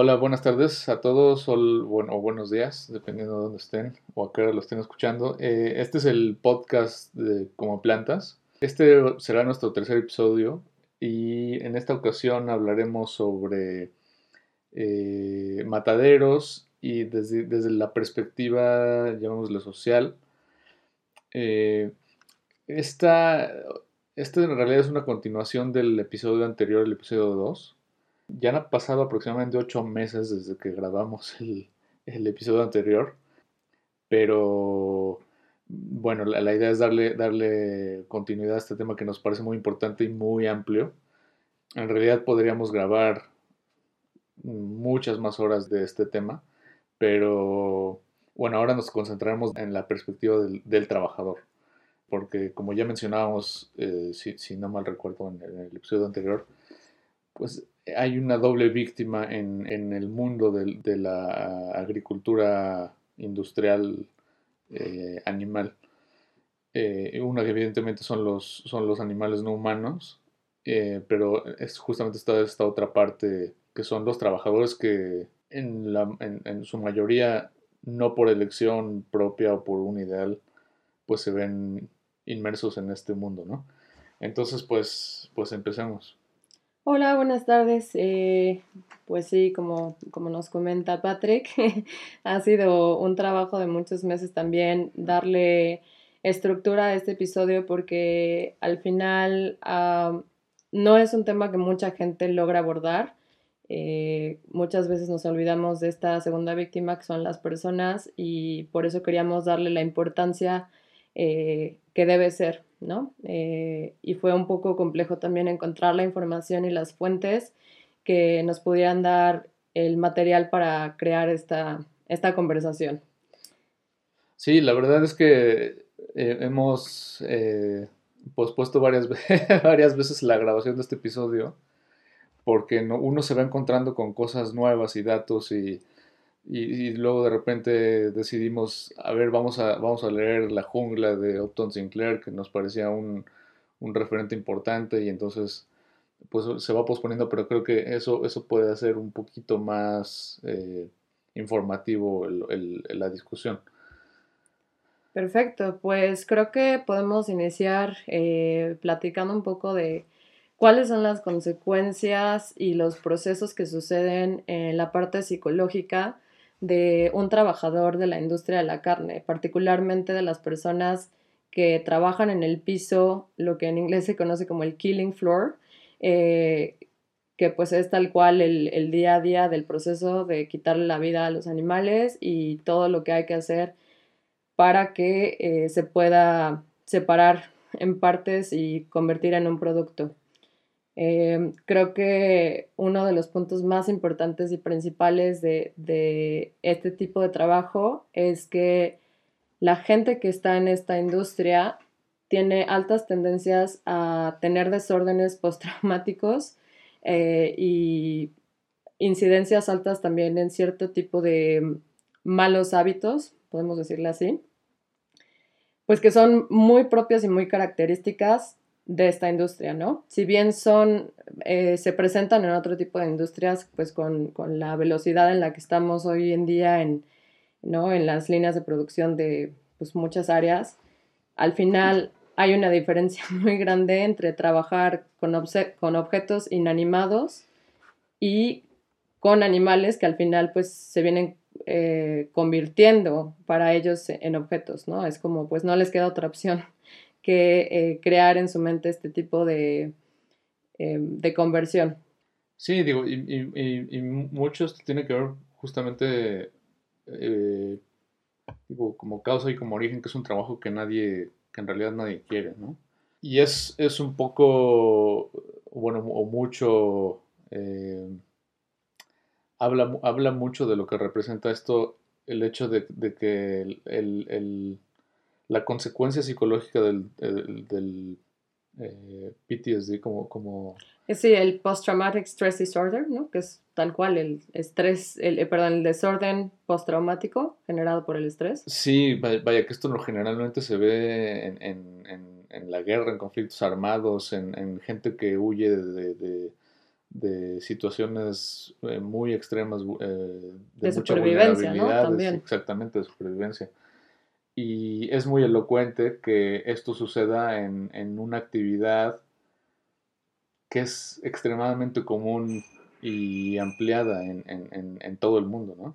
Hola, buenas tardes a todos o, bueno, buenos días, dependiendo de dónde estén o a qué hora lo estén escuchando. Eh, este es el podcast de Como Plantas. Este será nuestro tercer episodio y en esta ocasión hablaremos sobre eh, mataderos y desde, desde, la perspectiva, llamémosle social. Eh, esta, esta en realidad es una continuación del episodio anterior, el episodio 2 ya han pasado aproximadamente ocho meses desde que grabamos el, episodio anterior, pero bueno, la, idea es darle, darle continuidad a este tema que nos parece muy importante y muy amplio. En realidad podríamos grabar muchas más horas de este tema, pero bueno, ahora nos concentraremos en la perspectiva del, trabajador, porque como ya mencionábamos, eh, si, no mal recuerdo en el episodio anterior, pues hay una doble víctima en, el mundo de, la agricultura industrial eh, animal. Eh, una que evidentemente son los, son los animales no humanos, eh, pero es justamente esta, otra parte que son los trabajadores que en, la, en, su mayoría no por elección propia o por un ideal, pues se ven inmersos en este mundo, ¿no? Entonces, pues, pues empecemos. Hola, buenas tardes. Eh, pues sí, como, como nos comenta Patrick, ha sido un trabajo de muchos meses también darle estructura a este episodio porque al final no es un tema que mucha gente logra abordar. Eh, muchas veces nos olvidamos de esta segunda víctima que son las personas y por eso queríamos darle la importancia eh, que debe ser. ¿No? Eh, y fue un poco complejo también encontrar la información y las fuentes que nos pudieran dar el material para crear esta, esta conversación. Sí, la verdad es que eh, hemos eh, pospuesto varias, varias veces la grabación de este episodio porque uno se va encontrando con cosas nuevas y datos y, y, luego de repente decidimos, a ver, vamos a, vamos a leer La jungla de Upton Sinclair, que nos parecía un, un referente importante y entonces pues se va posponiendo, pero creo que eso, eso puede hacer un poquito más eh, informativo la discusión. Perfecto, pues creo que podemos iniciar eh, platicando un poco de cuáles son las consecuencias y los procesos que suceden en la parte psicológica de un trabajador de la industria de la carne, particularmente de las personas que trabajan en el piso, lo que en inglés se conoce como el killing floor, eh, que pues es tal cual el, día a día del proceso de quitarle la vida a los animales y todo lo que hay que hacer para que eh, se pueda separar en partes y convertir en un producto. Em, creo que uno de los puntos más importantes y principales de, este tipo de trabajo es que la gente que está en esta industria tiene altas tendencias a tener desórdenes postraumáticos eh, y incidencias altas también en cierto tipo de malos hábitos, podemos decirle así, pues que son muy propias y muy características de esta industria, ¿no? Si bien son, eh, se presentan en otro tipo de industrias, pues con, la velocidad en la que estamos hoy en día en, ¿no? en las líneas de producción de pues, muchas áreas, al final hay una diferencia muy grande entre trabajar con, con objetos inanimados y con animales que al final pues se vienen eh, convirtiendo para ellos en objetos, ¿no? Es como pues no les queda otra opción eh, crear en su mente este tipo de, em, de conversión. Sí, digo, y, y, mucho esto tiene que ver justamente eh, digo, como causa y como origen, que es un trabajo que nadie, que en realidad nadie quiere, ¿no? Y es, es un poco, bueno, o mucho, eh, habla, habla mucho de lo que representa esto, el hecho de, que el la consecuencia psicológica del, del, eh, PTSD como, como... Sí, el Post-Traumatic Stress Disorder, ¿no? Que es tal cual el estrés, el, eh, perdón, el desorden postraumático generado por el estrés. Sí, vaya, que esto generalmente se ve en, en, en, la guerra, en conflictos armados, en, gente que huye de, de, de situaciones eh, muy extremas de, mucha supervivencia, ¿no? También. Exactamente, de supervivencia. Y es muy elocuente que esto suceda en, en una actividad que es extremadamente común y ampliada en, en, todo el mundo, ¿no?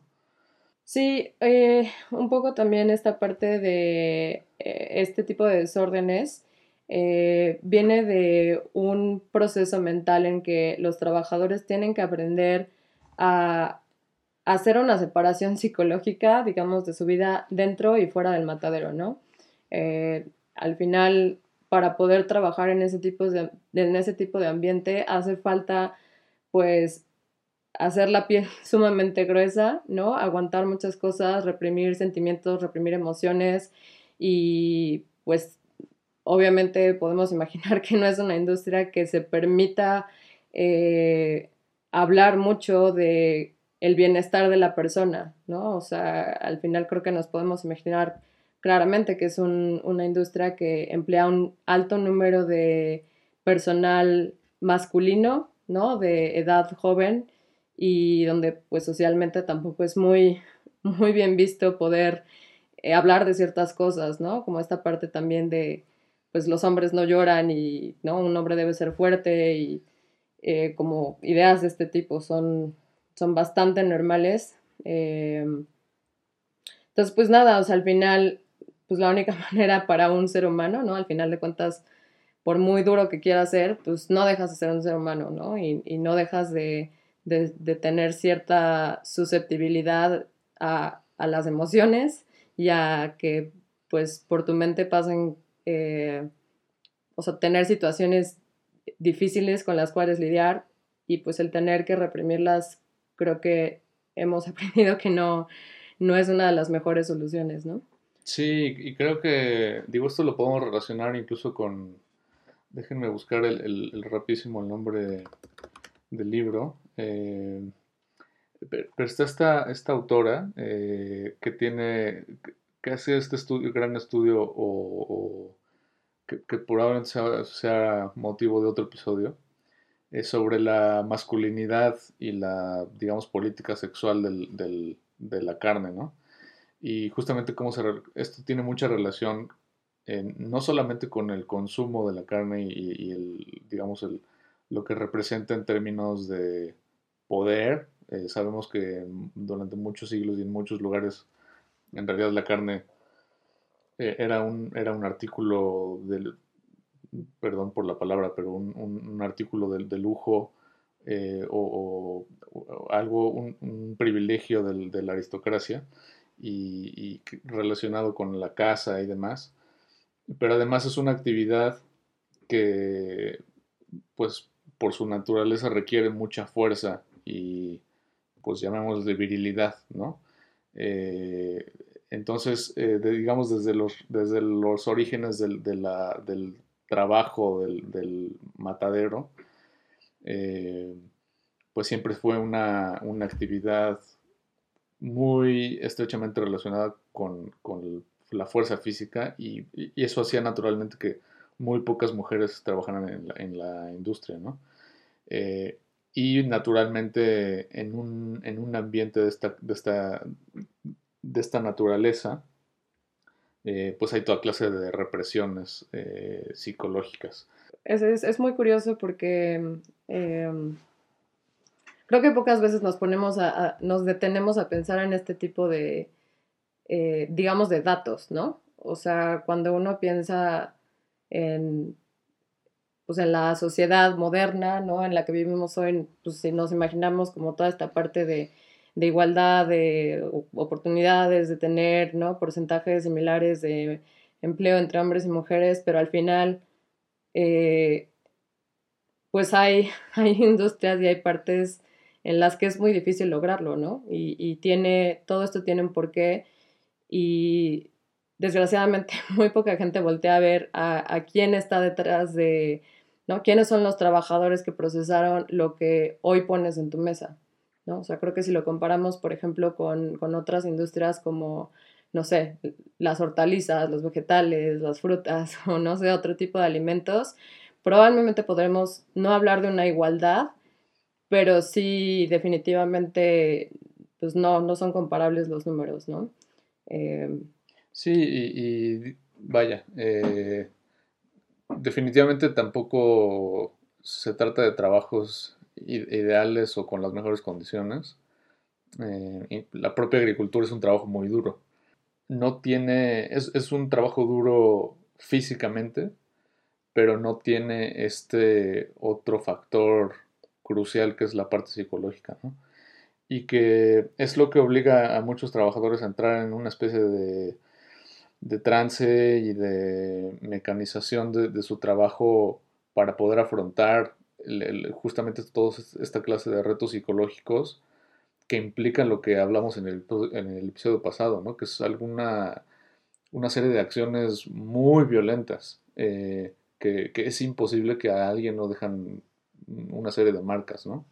Sí, eh, un poco también esta parte de eh, este tipo de desórdenes eh, viene de un proceso mental en que los trabajadores tienen que aprender a hacer una separación psicológica, digamos, de su vida dentro y fuera del matadero, ¿no? al final, para poder trabajar en ese tipo de, en ese tipo de ambiente, hace falta, pues, hacer la piel sumamente gruesa, ¿no? Aguantar muchas cosas, reprimir sentimientos, reprimir emociones y pues obviamente podemos imaginar que no es una industria que se permita eh, hablar mucho de el bienestar de la persona, ¿no? O sea, al final creo que nos podemos imaginar claramente que es una industria que emplea un alto número de personal masculino, ¿no? De edad joven y donde pues socialmente tampoco es muy, muy bien visto poder eh, hablar de ciertas cosas, ¿no? Como esta parte también de pues los hombres no lloran y, ¿no? Un hombre debe ser fuerte y eh, como ideas de este tipo son, son bastante normales. Em, entonces, pues nada, o sea, al final, pues la única manera para un ser humano, ¿no? Al final de cuentas, por muy duro que quiera ser, pues no dejas de ser un ser humano, ¿no? y no dejas de, de, tener cierta susceptibilidad a, las emociones y a que pues por tu mente pasen, eh, o sea, tener situaciones difíciles con las cuales lidiar y pues el tener que reprimirlas, creo que hemos aprendido que no, no es una de las mejores soluciones, ¿no? Sí, y creo que, digo, esto lo podemos relacionar incluso con, déjenme buscar el, el rapidísimo nombre del libro, eh, pero está esta, esta autora eh, que tiene, que hace este estudio, gran estudio o, que, probablemente sea, motivo de otro episodio, eh, sobre la masculinidad y la, digamos, política sexual del, de la carne, ¿no? Y justamente cómo se, esto tiene mucha relación no solamente con el consumo de la carne y, y el, digamos, el, lo que representa en términos de poder. Eh, sabemos que durante muchos siglos y en muchos lugares, en realidad la carne eh, era, un, era un artículo del, perdón por la palabra, pero un, artículo de, lujo eh, o, algo, un, privilegio de la aristocracia y, relacionado con la casa y demás. Pero además es una actividad que, pues, por su naturaleza requiere mucha fuerza y pues llamemos de virilidad, ¿no? Eh, entonces, eh, digamos, desde los, desde los orígenes del, del trabajo del, matadero, eh, pues siempre fue una, actividad muy estrechamente relacionada con, la fuerza física y, eso hacía naturalmente que muy pocas mujeres trabajaran en la, industria, ¿no? y naturalmente en un, en un ambiente de esta naturaleza, eh, pues hay toda clase de represiones eh, psicológicas. Es, es, muy curioso porque em, creo que pocas veces nos ponemos a, nos detenemos a pensar en este tipo de, eh, digamos, de datos, ¿no? O sea, cuando uno piensa en pues en la sociedad moderna, ¿no? En la que vivimos hoy, pues si nos imaginamos como toda esta parte de, igualdad, de oportunidades, de tener, ¿no? Porcentajes similares de empleo entre hombres y mujeres, pero al final, eh, pues hay, hay industrias y hay partes en las que es muy difícil lograrlo, ¿no? Y, tiene, todo esto tiene un porqué y desgraciadamente muy poca gente voltea a ver a, a quién está detrás de, ¿no? ¿Quiénes son los trabajadores que procesaron lo que hoy pones en tu mesa? ¿No? O sea, creo que si lo comparamos, por ejemplo, con, otras industrias como, no sé, las hortalizas, los vegetales, las frutas o no sé, otro tipo de alimentos, probablemente podremos no hablar de una igualdad, pero sí definitivamente pues no, no son comparables los números, ¿no? Eh, sí, y, vaya, eh, definitivamente tampoco se trata de trabajos ideales o con las mejores condiciones. Eh, la propia agricultura es un trabajo muy duro. No tiene, es, es, un trabajo duro físicamente, pero no tiene este otro factor crucial que es la parte psicológica, ¿no? Y que es lo que obliga a muchos trabajadores a entrar en una especie de, de trance y de mecanización de, su trabajo para poder afrontar justamente toda esta clase de retos psicológicos que implican lo que hablamos en el, episodio pasado, ¿no? que es alguna una serie de acciones muy violentas eh, que, que, es imposible que a alguien no dejan una serie de marcas, ¿no?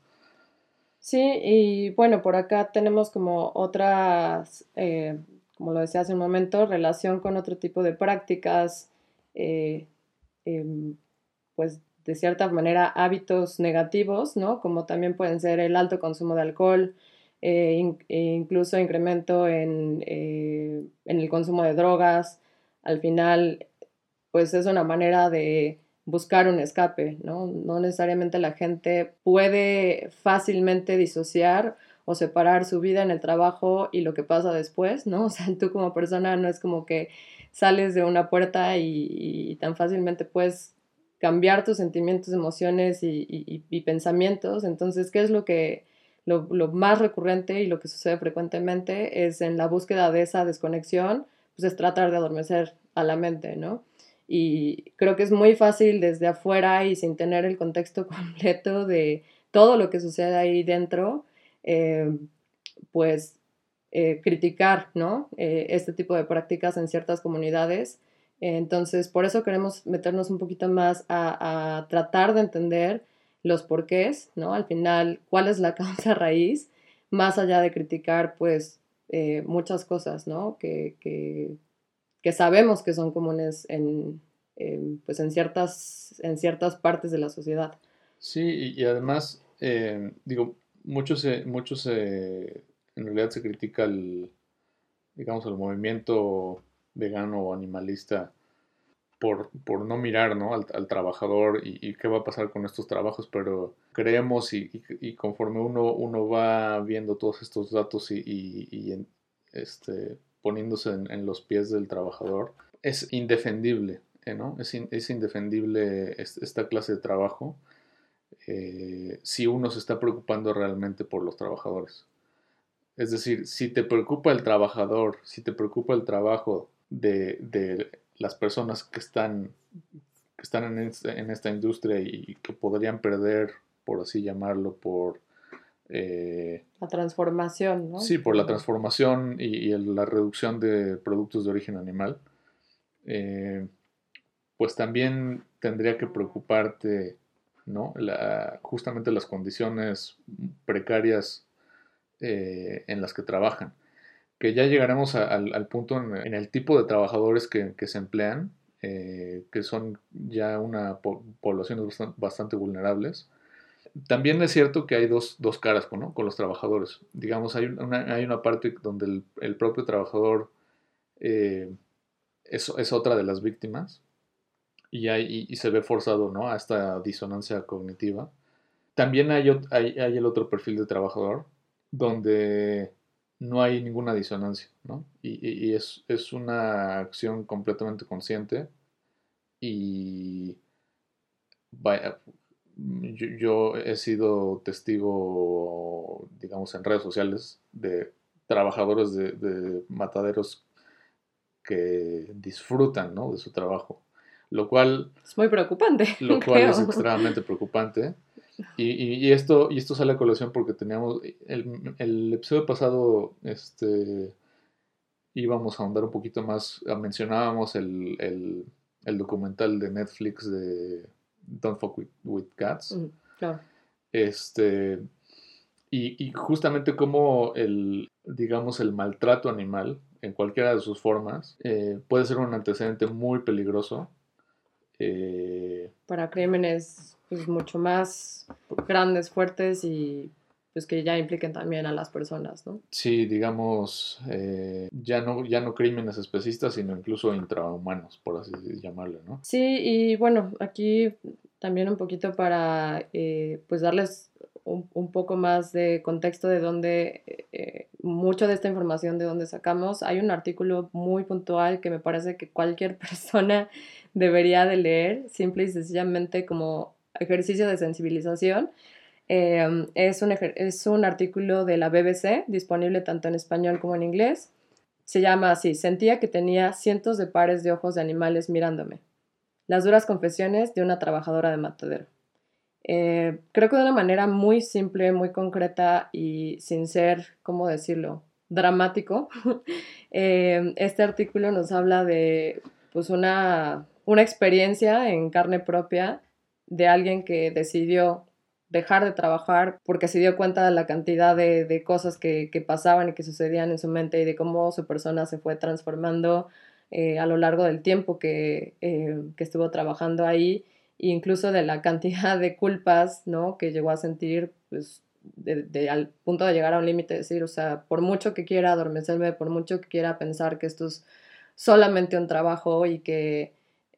Sí, y bueno, por acá tenemos como otras, eh, como lo decía hace un momento, relación con otro tipo de prácticas, eh, em, pues de cierta manera hábitos negativos, ¿no? Como también pueden ser el alto consumo de alcohol, eh, e incluso incremento en, en, el consumo de drogas. Al final, pues es una manera de buscar un escape, ¿no? No necesariamente la gente puede fácilmente disociar o separar su vida en el trabajo y lo que pasa después, ¿no? O sea, tú como persona no es como que sales de una puerta y, tan fácilmente puedes cambiar tus sentimientos, emociones y, pensamientos. Entonces, ¿qué es lo que lo, lo, más recurrente y lo que sucede frecuentemente es en la búsqueda de esa desconexión, pues es tratar de adormecer a la mente, ¿no? Y creo que es muy fácil desde afuera y sin tener el contexto completo de todo lo que sucede ahí dentro, eh, pues eh, criticar ¿no? Eh, este tipo de prácticas en ciertas comunidades. Entonces, por eso queremos meternos un poquito más a, tratar de entender los porqués, ¿no? Al final, cuál es la causa raíz, más allá de criticar, pues, muchas cosas, ¿no? Que, que, que sabemos que son comunes en, pues en, ciertas, en ciertas partes de la sociedad. Sí, y, además, eh, digo, muchos muchos en realidad se critica el, digamos, el movimiento vegano o animalista por, por no mirar ¿no? Al, trabajador y, qué va a pasar con estos trabajos, pero creemos y, y conforme uno, uno va viendo todos estos datos y, este, poniéndose en, los pies del trabajador, es indefendible, ¿eh? ¿no? Es, es indefendible esta clase de trabajo eh, si uno se está preocupando realmente por los trabajadores. Es decir, si te preocupa el trabajador, si te preocupa el trabajo de, de las personas que están, que están en, esta, en, esta, industria y que podrían perder, por así llamarlo, por eh, la transformación, ¿no? Sí, por la transformación y, la reducción de productos de origen animal, eh, pues también tendría que preocuparte, ¿no? justamente las condiciones precarias eh, en las que trabajan. Que ya llegaremos al, punto en, el tipo de trabajadores que, se emplean, que son ya una poblaciones bastante vulnerables también es cierto que hay dos, caras con los trabajadores. Digamos, hay una, hay una parte donde el, propio trabajador eh, es, otra de las víctimas y, hay, se ve forzado ¿no? a esta disonancia cognitiva. También hay, hay, el otro perfil de trabajador donde no hay ninguna disonancia ¿no? y, y es, es una acción completamente consciente y vaya, yo, he sido testigo, digamos, en redes sociales de trabajadores de, mataderos que disfrutan ¿no? de su trabajo, lo cual... Es muy preocupante. Lo cual es extremadamente preocupante. Y, y, esto, y esto sale a colación porque teníamos, el, el episodio pasado, este, íbamos a ahondar un poquito más, mencionábamos el, el, el documental de Netflix de Don't Fuck with, Cats. Este, y, justamente como el, digamos, el maltrato animal, en cualquiera de sus formas, eh, puede ser un antecedente muy peligroso. Eh, para crímenes pues, mucho más grandes, fuertes y pues que ya impliquen también a las personas, ¿no? Sí, digamos, eh, ya, no, ya no crímenes especistas, sino incluso intrahumanos, por así llamarlo, ¿no? Sí, y bueno, aquí también un poquito para eh, pues darles un, poco más de contexto de dónde, eh, mucho de esta información de dónde sacamos. Hay un artículo muy puntual que me parece que cualquier persona debería de leer, simple y sencillamente como ejercicio de sensibilización. Em, es, un es un artículo de la BBC, disponible tanto en español como en inglés. Se llama así, sentía que tenía cientos de pares de ojos de animales mirándome. Las duras confesiones de una trabajadora de matadero. Eh, creo que de una manera muy simple, muy concreta y sin ser, ¿cómo decirlo?, dramático, eh, este artículo nos habla de pues una, una experiencia en carne propia de alguien que decidió dejar de trabajar porque se dio cuenta de la cantidad de, cosas que, pasaban y que sucedían en su mente y de cómo su persona se fue transformando eh, a lo largo del tiempo que, que estuvo trabajando ahí incluso de la cantidad de culpas, ¿no? Que llegó a sentir, pues, de, al punto de llegar a un límite, decir, o sea, por mucho que quiera adormecerme, por mucho que quiera pensar que esto es solamente un trabajo y que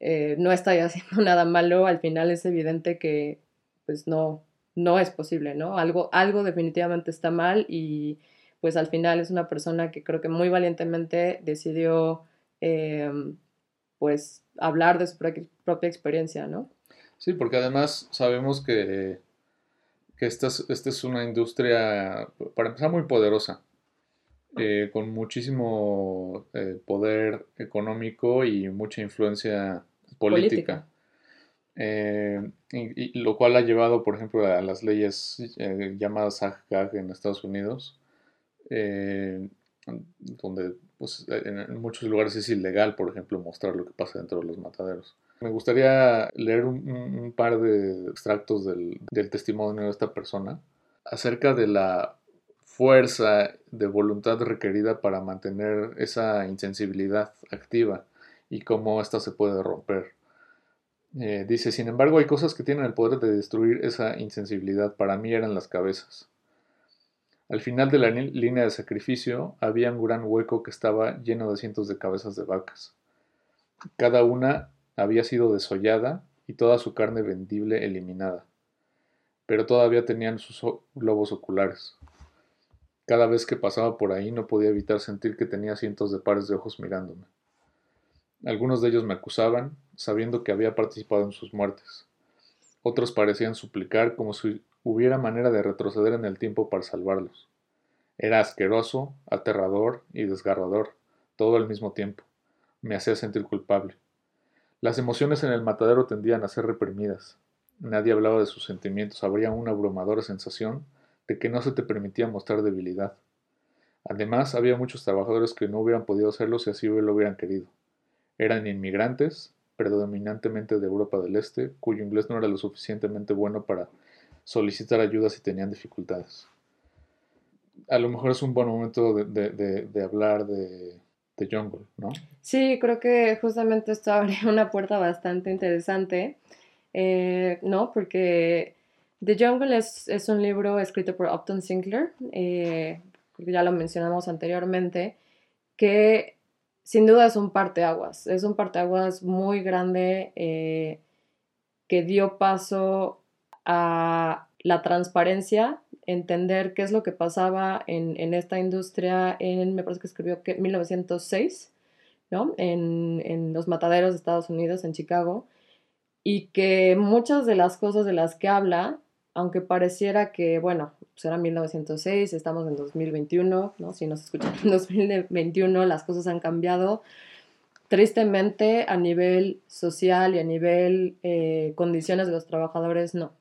eh, no estoy haciendo nada malo, al final es evidente que, pues, no, no es posible, ¿no? Algo, algo definitivamente está mal y, pues, al final es una persona que creo que muy valientemente decidió, em, pues, hablar de su propia experiencia, ¿no? Sí, porque además sabemos que, que esta, es, es una industria, para empezar, muy poderosa, eh, con muchísimo eh, poder económico y mucha influencia política. Eh, y, lo cual ha llevado, por ejemplo, a las leyes llamadas AGAG en Estados Unidos, donde pues, en muchos lugares es ilegal, por ejemplo, mostrar lo que pasa dentro de los mataderos. Me gustaría leer un, par de extractos del, testimonio de esta persona acerca de la fuerza de voluntad requerida para mantener esa insensibilidad activa y cómo ésta se puede romper. Eh, dice, sin embargo, hay cosas que tienen el poder de destruir esa insensibilidad. Para mí eran las cabezas. Al final de la línea de sacrificio había un gran hueco que estaba lleno de cientos de cabezas de vacas. Cada una había sido desollada y toda su carne vendible eliminada, pero todavía tenían sus globos oculares. Cada vez que pasaba por ahí no podía evitar sentir que tenía cientos de pares de ojos mirándome. Algunos de ellos me acusaban, sabiendo que había participado en sus muertes. Otros parecían suplicar como si hubiera manera de retroceder en el tiempo para salvarlos. Era asqueroso, aterrador y desgarrador, todo al mismo tiempo. Me hacía sentir culpable. Las emociones en el matadero tendían a ser reprimidas. Nadie hablaba de sus sentimientos, habría una abrumadora sensación de que no se te permitía mostrar debilidad. Además, había muchos trabajadores que no hubieran podido hacerlo si así lo hubieran querido. Eran inmigrantes, predominantemente de Europa del Este, cuyo inglés no era lo suficientemente bueno para solicitar ayuda si tenían dificultades. A lo mejor es un buen momento de hablar de The Jungle, ¿no? Sí, creo que justamente esto abre una puerta bastante interesante, eh, ¿no? Porque The Jungle es, es, un libro escrito por Upton Sinclair, eh, ya lo mencionamos anteriormente, que sin duda es un parteaguas, es un parteaguas muy grande eh, que dio paso a la transparencia entender qué es lo que pasaba en, esta industria en, me parece que escribió que 1906, ¿no? En, los mataderos de Estados Unidos, en Chicago, y que muchas de las cosas de las que habla, aunque pareciera que, bueno, pues era 1906, estamos en 2021, ¿no? Si nos escuchan en 2021, las cosas han cambiado. Tristemente, a nivel social y a nivel eh, condiciones de los trabajadores, no.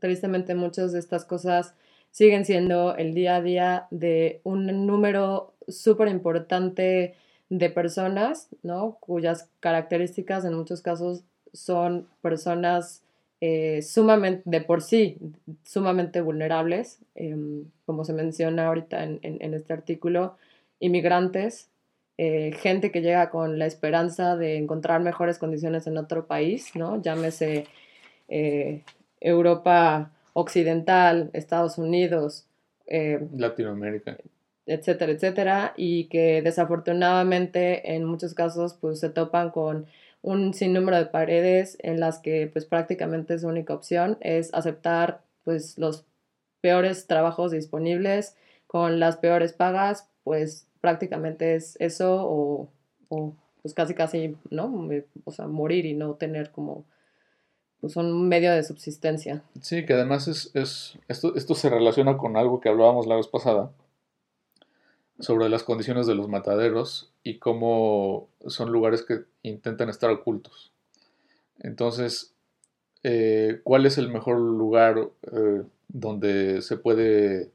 Tristemente, muchas de estas cosas siguen siendo el día a día de un número súper importante de personas, ¿no? Cuyas características en muchos casos son personas eh, sumamente, de por sí, sumamente vulnerables, em, como se menciona ahorita en, este artículo, inmigrantes, eh, gente que llega con la esperanza de encontrar mejores condiciones en otro país, ¿no? Llámese eh, Europa occidental, Estados Unidos, eh, Latinoamérica, etcétera, etcétera, y que desafortunadamente en muchos casos pues se topan con un sinnúmero de paredes en las que pues prácticamente su única opción es aceptar pues los peores trabajos disponibles con las peores pagas, pues prácticamente es eso o, o pues casi casi, ¿no? O sea, morir y no tener como pues un medio de subsistencia. Sí, que además es, es esto, esto se relaciona con algo que hablábamos la vez pasada, sobre las condiciones de los mataderos y cómo son lugares que intentan estar ocultos. Entonces, eh, ¿cuál es el mejor lugar eh, donde se puede,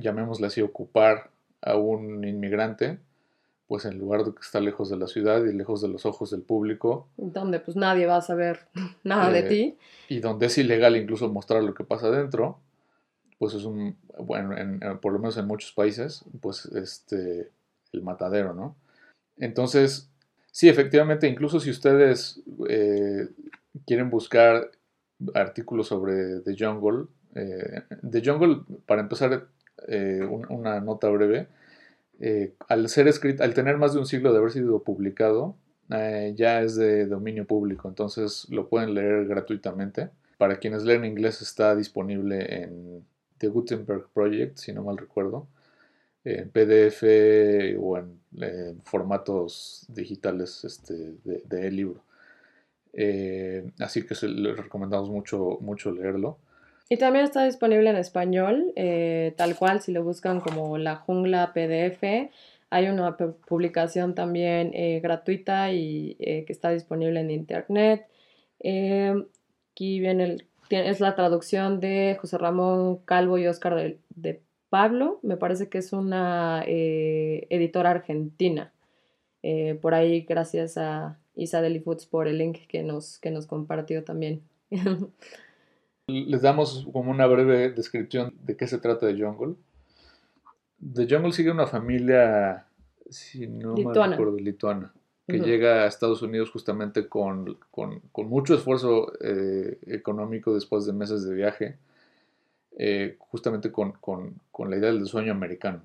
llamémosle así, ocupar a un inmigrante? Pues en lugar de que está lejos de la ciudad y lejos de los ojos del público. Donde pues nadie va a saber nada de eh, ti. Y donde es ilegal incluso mostrar lo que pasa adentro pues es un, bueno, por lo menos en muchos países, pues este, el matadero, ¿no? Entonces, sí, efectivamente, incluso si ustedes eh, quieren buscar artículos sobre The Jungle, eh, The Jungle, para empezar, eh, una nota breve, al ser escrito, al tener más de un siglo de haber sido publicado, ya es de dominio público, entonces lo pueden leer gratuitamente. Para quienes leen inglés está disponible en The Gutenberg Project, si no mal recuerdo, en PDF o en, formatos digitales este, de, libro. Eh, así que les recomendamos mucho, mucho leerlo. Y también está disponible en español, eh, tal cual, si lo buscan como La Jungla PDF. Hay una publicación también eh, gratuita y que está disponible en internet. aquí viene el es la traducción de José Ramón Calvo y Oscar de, Pablo. Me parece que es una eh, editora argentina. Eh, por ahí, gracias a Isa Foods por el link que nos, que nos compartió también. Les damos como una breve descripción de qué se trata de Jungle. The Jungle sigue una familia, si no me acuerdo, lituana que llega a Estados Unidos justamente con, mucho esfuerzo eh, económico después de meses de viaje, eh, justamente con, la idea del sueño americano.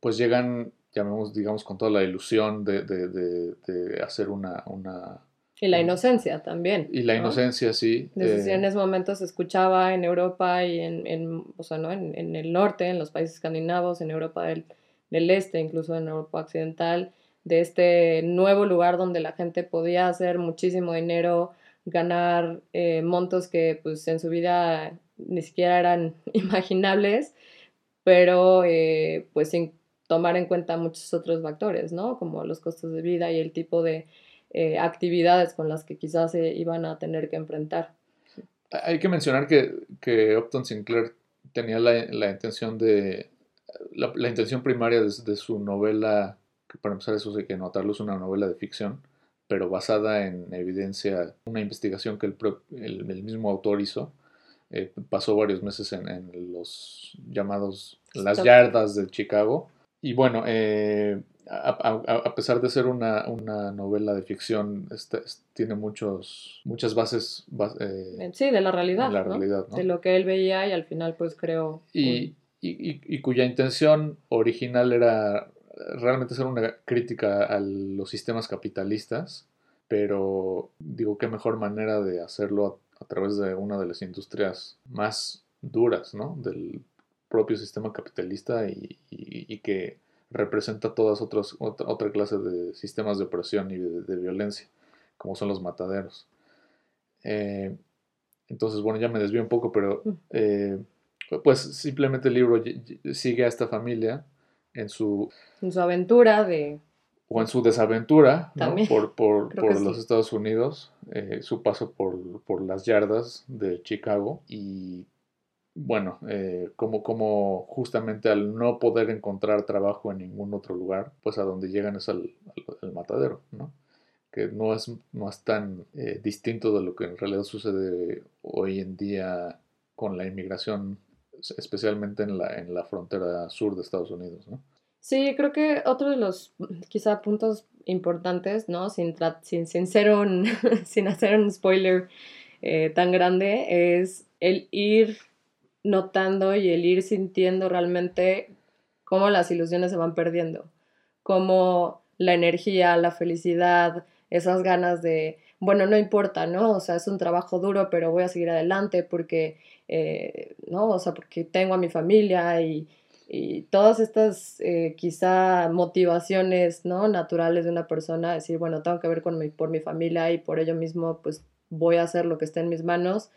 Pues llegan, llamemos, digamos, con toda la ilusión de, hacer una, una... Y la inocencia también. Y la inocencia, sí. Desde en ese momento se escuchaba en Europa y en, en, o sea, ¿no? en, el norte, en los países escandinavos, en Europa del, del Este, incluso en Europa Occidental, de este nuevo lugar donde la gente podía hacer muchísimo dinero, ganar eh, montos que pues en su vida ni siquiera eran imaginables, pero eh, pues sin tomar en cuenta muchos otros factores, ¿no? Como los costos de vida y el tipo de eh, actividades con las que quizás se iban a tener que enfrentar. Hay que mencionar que, que Upton Sinclair tenía la, intención de, la, intención primaria de su novela para empezar eso hay que notarlo, es una novela de ficción, pero basada en evidencia, una investigación que el, el, mismo autor hizo. Eh, pasó varios meses en, los llamados las yardas de Chicago. Y bueno, eh, a, pesar de ser una, novela de ficción, este, tiene muchos, muchas bases. Eh, sí, de la realidad. De la realidad, De lo que él veía y al final pues creo... y, y, cuya intención original era realmente ser una crítica a los sistemas capitalistas, pero digo, qué mejor manera de hacerlo a, través de una de las industrias más duras, ¿no? Del propio sistema capitalista y, que representa todas otras, otra, otra, clase de sistemas de opresión y de, violencia, como son los mataderos. Eh, entonces, bueno, ya me desvío un poco, pero mm. eh, pues simplemente el libro sigue a esta familia en su, en su aventura de... O en su desaventura por, por, los Estados Unidos, eh, su paso por, las yardas de Chicago y bueno, eh, como, como justamente al no poder encontrar trabajo en ningún otro lugar, pues a donde llegan es al, matadero, ¿no? que no es, no es tan eh, distinto de lo que en realidad sucede hoy en día con la inmigración especialmente en la, en la frontera sur de Estados Unidos, ¿no? Sí, creo que otro de los quizá puntos importantes, ¿no? Sin, sin, sin, ser un, sin hacer un spoiler eh, tan grande, es el ir notando y el ir sintiendo realmente cómo las ilusiones se van perdiendo, cómo la energía, la felicidad, esas ganas de, bueno, no importa, ¿no? O sea, es un trabajo duro, pero voy a seguir adelante porque, eh, ¿no? O sea, porque tengo a mi familia y, todas estas eh, quizá motivaciones, ¿no? Naturales de una persona, decir, bueno, tengo que ver con mi, por mi familia y por ello mismo, pues voy a hacer lo que esté en mis manos,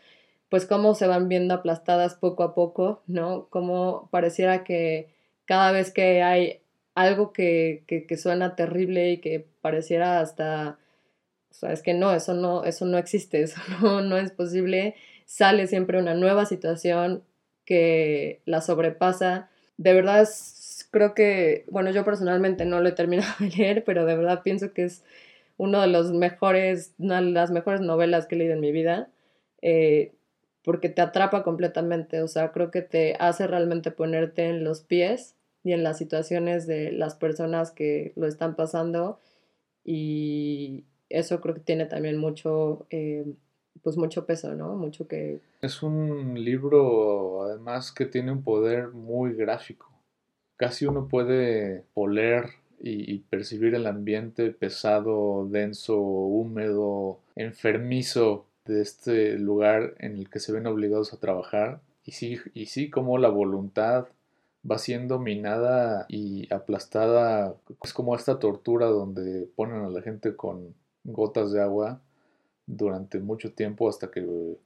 pues cómo se van viendo aplastadas poco a poco, ¿no? Como pareciera que cada vez que hay algo que, que, suena terrible y que pareciera hasta, o sea, es que no, eso no, eso no existe, eso no, no es posible, sale siempre una nueva situación que la sobrepasa. De verdad creo que, bueno, yo personalmente no lo he terminado de leer, pero de verdad pienso que es uno de los mejores, una de las mejores novelas que he leído en mi vida, eh, porque te atrapa completamente, o sea, creo que te hace realmente ponerte en los pies y en las situaciones de las personas que lo están pasando y eso creo que tiene también mucho, eh, pues mucho peso, ¿no? Mucho que... Es un libro además que tiene un poder muy gráfico. Casi uno puede oler y, percibir el ambiente pesado, denso, húmedo, enfermizo de este lugar en el que se ven obligados a trabajar. Y sí, y sí como la voluntad va siendo minada y aplastada. Es como esta tortura donde ponen a la gente con gotas de agua durante mucho tiempo hasta que...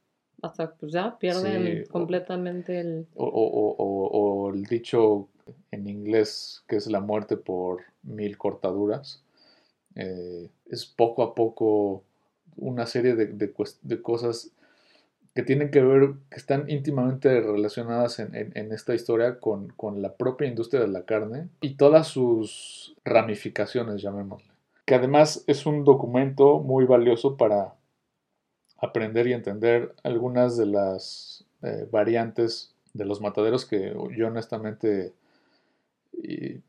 Hasta pues ya pierden completamente el... O, o, el dicho en inglés que es la muerte por mil cortaduras. Eh, es poco a poco una serie de, de, cosas que tienen que ver, que están íntimamente relacionadas en, en, esta historia con, con, la propia industria de la carne y todas sus ramificaciones, llamémosle. Que además es un documento muy valioso para aprender y entender algunas de las eh, variantes de los mataderos que yo honestamente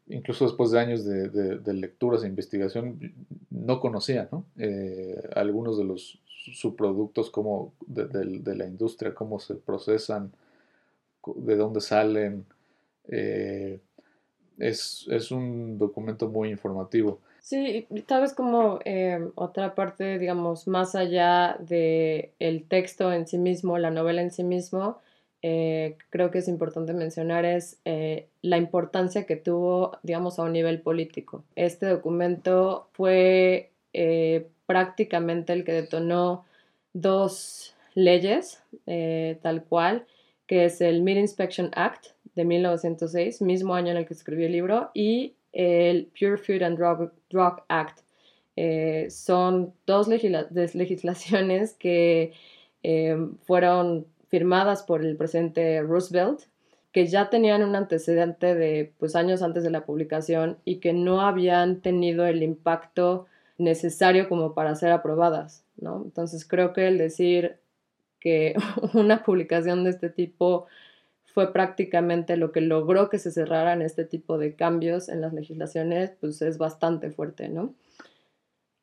incluso después de años de, lecturas e investigación, no conocía eh, algunos de los subproductos como de, la industria, cómo se procesan, de dónde salen. Eh, es, un documento muy informativo. Sí, tal vez como eh, otra parte, digamos, más allá del el texto en sí mismo, la novela en sí mismo, eh, creo que es importante mencionar es eh, la importancia que tuvo, digamos, a un nivel político. Este documento fue eh, prácticamente el que detonó dos leyes, tal cual, que es el Meat Inspection Act de 1906, mismo año en el que escribió el libro, y el Pure Food and Drug, Act. son dos legislaciones que fueron firmadas por el presidente Roosevelt, que ya tenían un antecedente de pues, años antes de la publicación y que no habían tenido el impacto necesario como para ser aprobadas. ¿no? Entonces creo que el decir que una publicación de este tipo fue prácticamente lo que logró que se cerraran este tipo de cambios en las legislaciones, pues es bastante fuerte, ¿no?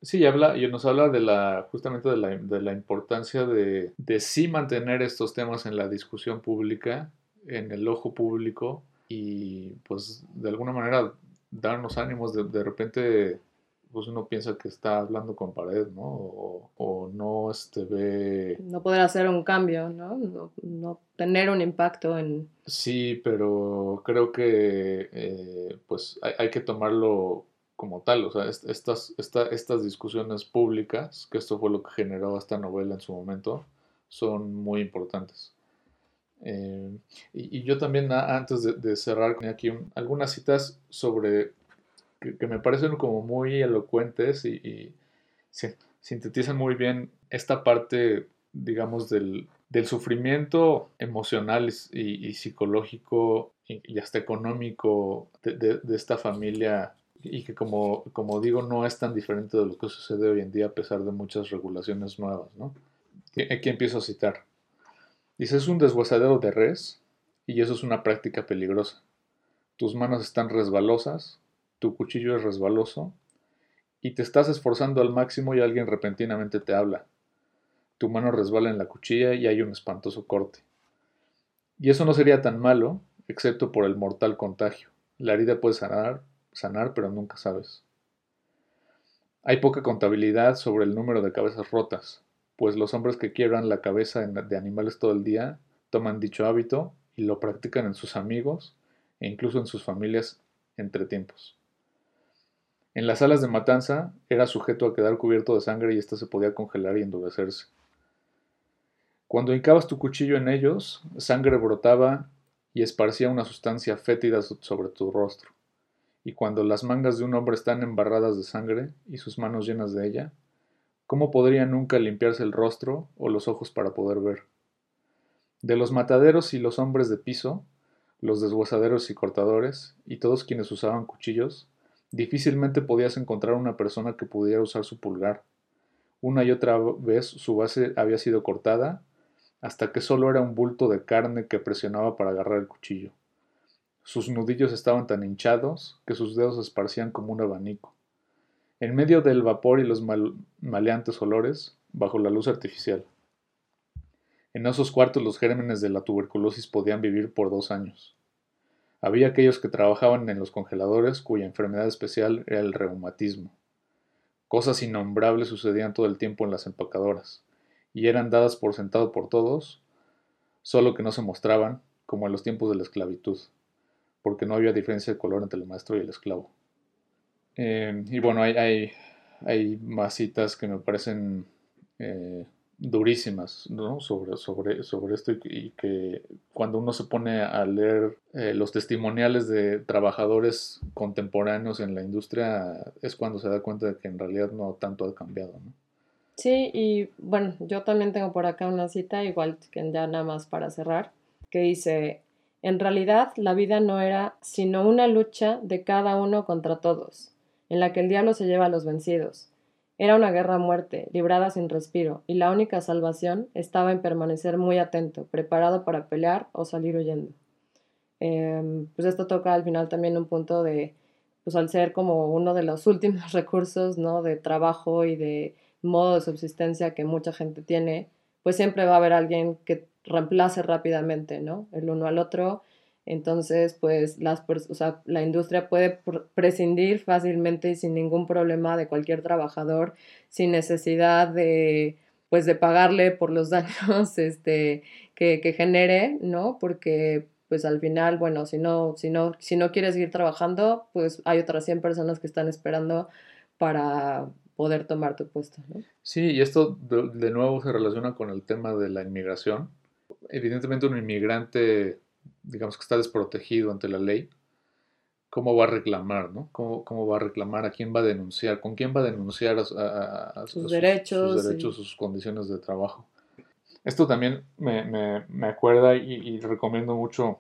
Sí, habla, y nos habla de la, justamente de la, de la importancia de, de, sí mantener estos temas en la discusión pública, en el ojo público, y pues de alguna manera darnos ánimos de, de repente pues uno piensa que está hablando con pared, ¿no? O, no este, ve... No poder hacer un cambio, ¿no? ¿no? tener un impacto en... Sí, pero creo que eh, pues hay, hay, que tomarlo como tal, o sea, estas, estas discusiones públicas, que esto fue lo que generó esta novela en su momento, son muy importantes. Eh, y, yo también, antes de, cerrar, tenía aquí algunas citas sobre que, me parecen como muy elocuentes y, sintetizan muy bien esta parte, digamos, del, sufrimiento emocional y, psicológico y, hasta económico de, esta familia y que como, como digo no es tan diferente de lo que sucede hoy en día a pesar de muchas regulaciones nuevas. ¿no? Aquí empiezo a citar. Dice, es un deshuesadero de res y eso es una práctica peligrosa. Tus manos están resbalosas, tu cuchillo es resbaloso y te estás esforzando al máximo y alguien repentinamente te habla. Tu mano resbala en la cuchilla y hay un espantoso corte. Y eso no sería tan malo, excepto por el mortal contagio. La herida puede sanar, sanar, pero nunca sabes. Hay poca contabilidad sobre el número de cabezas rotas, pues los hombres que quiebran la cabeza de animales todo el día toman dicho hábito y lo practican en sus amigos e incluso en sus familias entre tiempos. En las salas de matanza era sujeto a quedar cubierto de sangre y ésta se podía congelar y endurecerse. Cuando hincabas tu cuchillo en ellos, sangre brotaba y esparcía una sustancia fétida sobre tu rostro. Y cuando las mangas de un hombre están embarradas de sangre y sus manos llenas de ella, ¿cómo podría nunca limpiarse el rostro o los ojos para poder ver? De los mataderos y los hombres de piso, los deshuesaderos y cortadores, y todos quienes usaban cuchillos, difícilmente podías encontrar una persona que pudiera usar su pulgar. Una y otra vez su base había sido cortada, hasta que solo era un bulto de carne que presionaba para agarrar el cuchillo. Sus nudillos estaban tan hinchados que sus dedos se esparcían como un abanico. En medio del vapor y los maleantes olores, bajo la luz artificial. En esos cuartos los gérmenes de la tuberculosis podían vivir por dos años. Había aquellos que trabajaban en los congeladores cuya enfermedad especial era el reumatismo. Cosas innombrables sucedían todo el tiempo en las empacadoras, y eran dadas por sentado por todos, solo que no se mostraban, como en los tiempos de la esclavitud, porque no había diferencia de color entre el maestro y el esclavo. Eh, y bueno, hay, hay, hay, que me parecen eh, durísimas ¿no? sobre, sobre, sobre esto y, que cuando uno se pone a leer eh, los testimoniales de trabajadores contemporáneos en la industria es cuando se da cuenta de que en realidad no tanto ha cambiado. ¿no? Sí, y bueno, yo también tengo por acá una cita, igual que ya nada más para cerrar, que dice, en realidad la vida no era sino una lucha de cada uno contra todos, en la que el diablo se lleva a los vencidos era una guerra a muerte, librada sin respiro, y la única salvación estaba en permanecer muy atento, preparado para pelear o salir huyendo. Em, pues esto toca al final también un punto de, pues al ser como uno de los últimos recursos, ¿no? De trabajo y de modo de subsistencia que mucha gente tiene, pues siempre va a haber alguien que reemplace rápidamente, ¿no? El uno al otro entonces, pues las, o sea, la industria puede prescindir fácilmente y sin ningún problema de cualquier trabajador, sin necesidad de, pues, de pagarle por los daños este, que, que genere, ¿no? Porque pues al final, bueno, si no, si no, si no quieres seguir trabajando, pues hay otras 100 personas que están esperando para poder tomar tu puesto. Sí, y esto de, nuevo se relaciona con el tema de la inmigración. Evidentemente un inmigrante digamos que está desprotegido ante la ley, ¿cómo va a reclamar? ¿no? ¿Cómo, va a reclamar? ¿A quién va a denunciar? ¿Con quién va a denunciar a, sus, derechos, sus, derechos, sus condiciones de trabajo? Esto también me, acuerda y, recomiendo mucho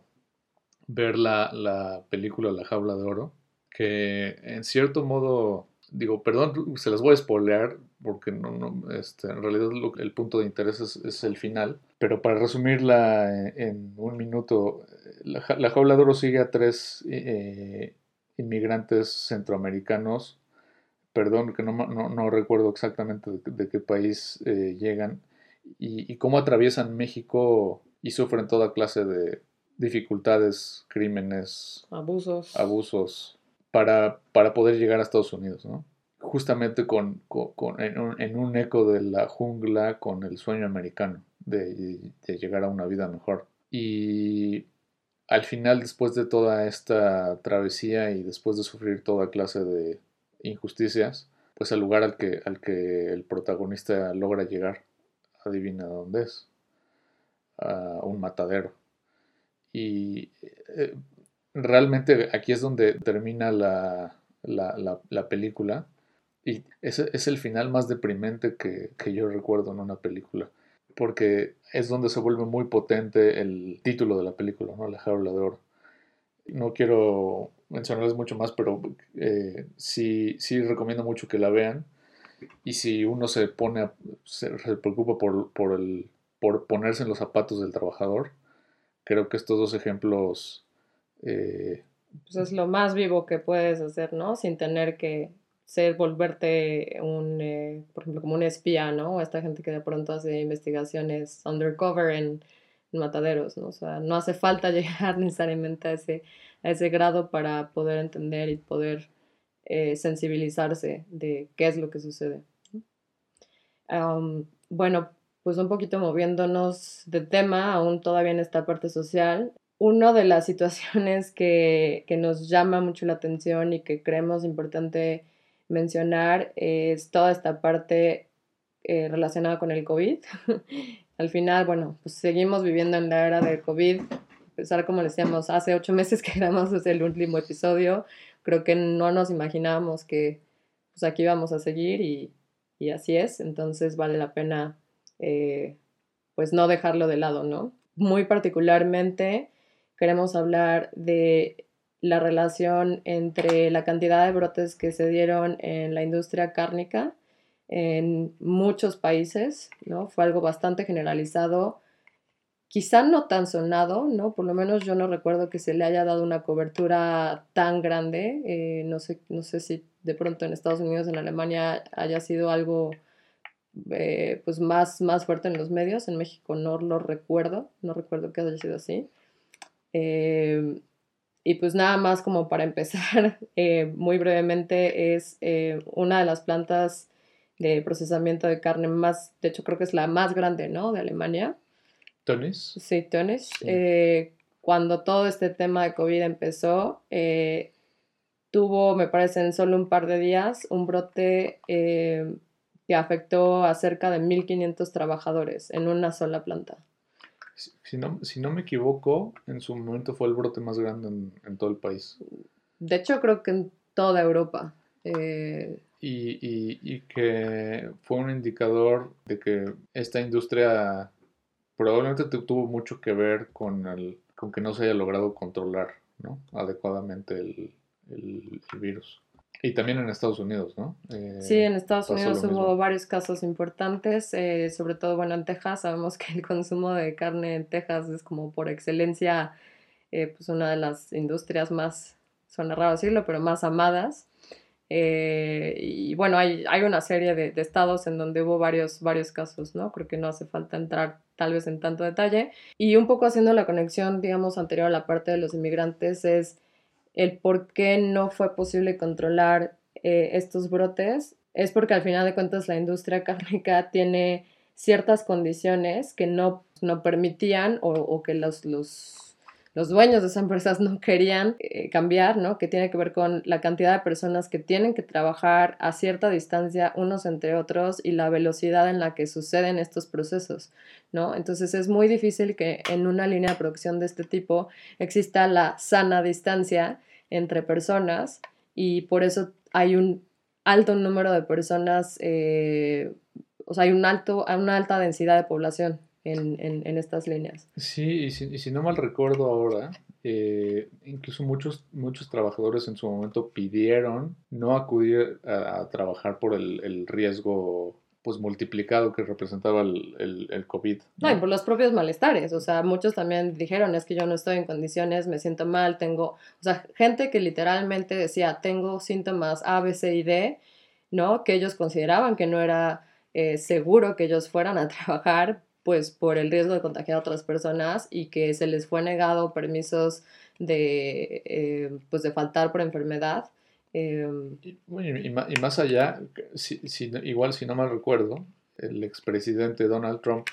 ver la, la película La Jaula de Oro, que en cierto modo digo, perdón, se las voy a spoilear porque no, no este, en realidad el punto de interés es, el final. Pero para resumirla en, un minuto, la, jaula de oro sigue a tres eh, inmigrantes centroamericanos. Perdón, que no, no, recuerdo exactamente de, qué país eh, llegan y, y cómo atraviesan México y sufren toda clase de dificultades, crímenes, abusos, abusos para, para poder llegar a Estados Unidos, ¿no? Justamente con, con, en, un, en, un, eco de la jungla con el sueño americano de, de, llegar a una vida mejor. Y al final, después de toda esta travesía y después de sufrir toda clase de injusticias, pues el lugar al que, al que el protagonista logra llegar, adivina dónde es, a un matadero. Y eh, realmente aquí es donde termina la, la, película. Y es el final más deprimente que, yo recuerdo en una película. Porque es donde se vuelve muy potente el título de la película, ¿no? La jaula de oro. No quiero mencionarles mucho más, pero eh, sí, sí recomiendo mucho que la vean. Y si uno se pone, se, preocupa por, por, el, por ponerse en los zapatos del trabajador, creo que estos dos ejemplos eh, pues es lo más vivo que puedes hacer, ¿no? Sin tener que ser, volverte un, eh, por ejemplo, como un espía, ¿no? Esta gente que de pronto hace investigaciones undercover en, mataderos, ¿no? O sea, no hace falta llegar necesariamente a ese, a ese grado para poder entender y poder eh, sensibilizarse de qué es lo que sucede. bueno, pues un poquito moviéndonos de tema, aún todavía en esta parte social, una de las situaciones que, que, nos llama mucho la atención y que creemos importante mencionar es toda esta parte eh, relacionada con el COVID. Al final, bueno, pues seguimos viviendo en la era del COVID. A pesar, como decíamos, hace ocho meses que grabamos el último episodio, creo que no nos imaginábamos que pues aquí vamos a seguir y, y así es. Entonces vale la pena eh, pues no dejarlo de lado, ¿no? Muy particularmente queremos hablar de la relación entre la cantidad de brotes que se dieron en la industria cárnica en muchos países, ¿no? Fue algo bastante generalizado, quizá no tan sonado, ¿no? Por lo menos yo no recuerdo que se le haya dado una cobertura tan grande, eh, no, sé, no sé si de pronto en Estados Unidos, en Alemania haya sido algo eh, pues más, más fuerte en los medios, en México no lo recuerdo, no recuerdo que haya sido así. Eh, y pues nada más como para empezar, eh, muy brevemente, es eh, una de las plantas de procesamiento de carne más, de hecho creo que es la más grande, ¿no? De Alemania. ¿Tonis? Sí, Tonis. cuando todo este tema de COVID empezó, tuvo, me parece, en solo un par de días, un brote que afectó a cerca de 1.500 trabajadores en una sola planta. Si no, si no me equivoco, en su momento fue el brote más grande en, todo el país. De hecho, creo que en toda Europa. Eh, y, y, que fue un indicador de que esta industria probablemente tuvo mucho que ver con, el, con que no se haya logrado controlar ¿no? adecuadamente el, el virus. Y también en Estados Unidos, ¿no? Eh, sí, en Estados Unidos hubo varios casos importantes, eh, sobre todo, bueno, en Texas sabemos que el consumo de carne en Texas es como por excelencia, eh, pues una de las industrias más, suena raro decirlo, pero más amadas. y bueno, hay, hay una serie de, de, estados en donde hubo varios, varios casos, ¿no? Creo que no hace falta entrar tal vez en tanto detalle. Y un poco haciendo la conexión, digamos, anterior a la parte de los inmigrantes, es el por qué no fue posible controlar eh, estos brotes es porque al final de cuentas la industria cárnica tiene ciertas condiciones que no, no permitían o, que los, los, los, dueños de esas empresas no querían eh, cambiar, ¿no? Que tiene que ver con la cantidad de personas que tienen que trabajar a cierta distancia unos entre otros y la velocidad en la que suceden estos procesos, ¿no? Entonces es muy difícil que en una línea de producción de este tipo exista la sana distancia entre personas y por eso hay un alto número de personas, eh, o sea, hay un alto, una alta densidad de población en, en, estas líneas. Sí, y si, no mal recuerdo ahora, eh, incluso muchos, muchos trabajadores en su momento pidieron no acudir a, trabajar por el, el riesgo pues multiplicado que representaba el, el, COVID. ¿no? y por los propios malestares, o sea, muchos también dijeron, es que yo no estoy en condiciones, me siento mal, tengo, o sea, gente que literalmente decía, tengo síntomas A, B, C y D, ¿no? Que ellos consideraban que no era eh, seguro que ellos fueran a trabajar, pues por el riesgo de contagiar a otras personas y que se les fue negado permisos de, eh, pues de faltar por enfermedad. Em, y, más allá, si, igual si no mal recuerdo, el expresidente Donald Trump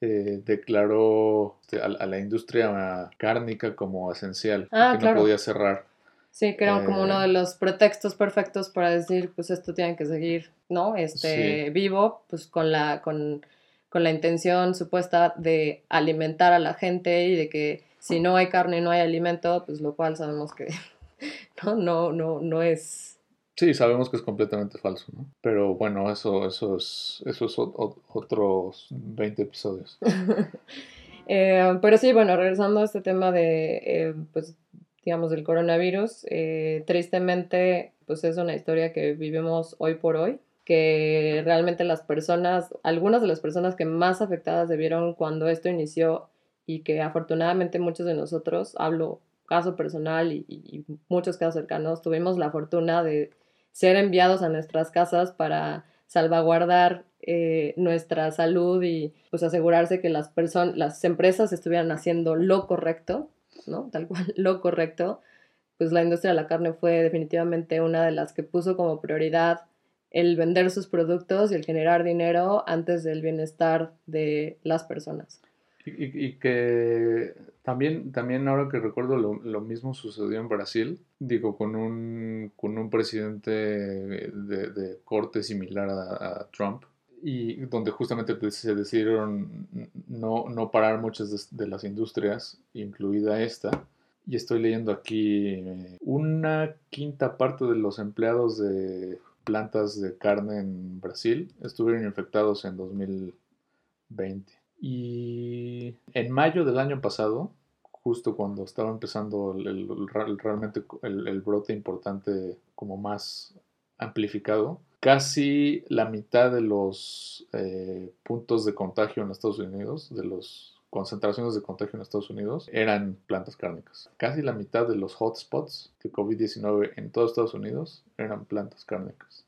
eh, declaró este, a, la industria cárnica como esencial, ah, que no podía cerrar. Sí, que era como uno de eh, los pretextos perfectos para decir, pues esto tiene que seguir, ¿no? Este, vivo, pues con la, con, con la intención supuesta de alimentar a la gente y de que si no hay carne y no hay alimento, pues lo cual sabemos que ¿no? No, no, no es... Sí, sabemos que es completamente falso, ¿no? Pero bueno, eso, eso es, eso es otros 20 episodios. Eh, pero sí, bueno, regresando a este tema de, eh, pues, digamos, del coronavirus, eh, tristemente, pues es una historia que vivimos hoy por hoy, que realmente las personas, algunas de las personas que más afectadas se vieron cuando esto inició y que afortunadamente muchos de nosotros, hablo caso personal y, muchos casos cercanos, tuvimos la fortuna de ser enviados a nuestras casas para salvaguardar eh, nuestra salud y pues asegurarse que las personas, las empresas estuvieran haciendo lo correcto, ¿no? Tal cual, lo correcto, pues la industria de la carne fue definitivamente una de las que puso como prioridad el vender sus productos y el generar dinero antes del bienestar de las personas. Y, que también, también ahora que recuerdo lo, mismo sucedió en Brasil, digo, con un, con un presidente de, corte similar a, Trump, y donde justamente se decidieron no, no parar muchas de, las industrias, incluida esta. Y estoy leyendo aquí eh, una quinta parte de los empleados de plantas de carne en Brasil estuvieron infectados en 2020. Y en mayo del año pasado, justo cuando estaba empezando el, realmente el, brote importante como más amplificado, casi la mitad de los eh, puntos de contagio en Estados Unidos, de las concentraciones de contagio en Estados Unidos, eran plantas cárnicas. Casi la mitad de los hotspots de COVID-19 en todos Estados Unidos eran plantas cárnicas.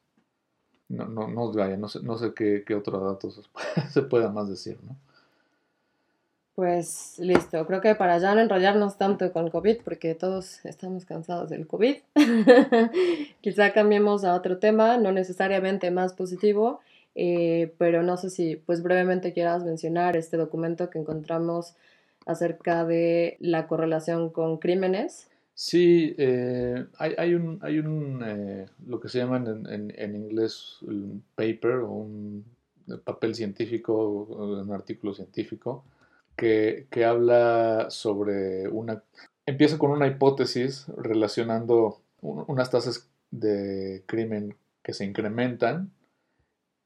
No, no, no, vaya, no sé, no sé qué, qué otro dato se pueda más decir, ¿no? Pues listo, creo que para ya no enrollarnos tanto con COVID, porque todos estamos cansados del COVID, quizá cambiemos a otro tema, no necesariamente más positivo, eh, pero no sé si pues brevemente quieras mencionar este documento que encontramos acerca de la correlación con crímenes. Sí, eh, hay, hay, un, hay un eh, lo que se llama en, en, inglés un paper o un papel científico, un artículo científico, que, habla sobre una... Empieza con una hipótesis relacionando unas tasas de crimen que se incrementan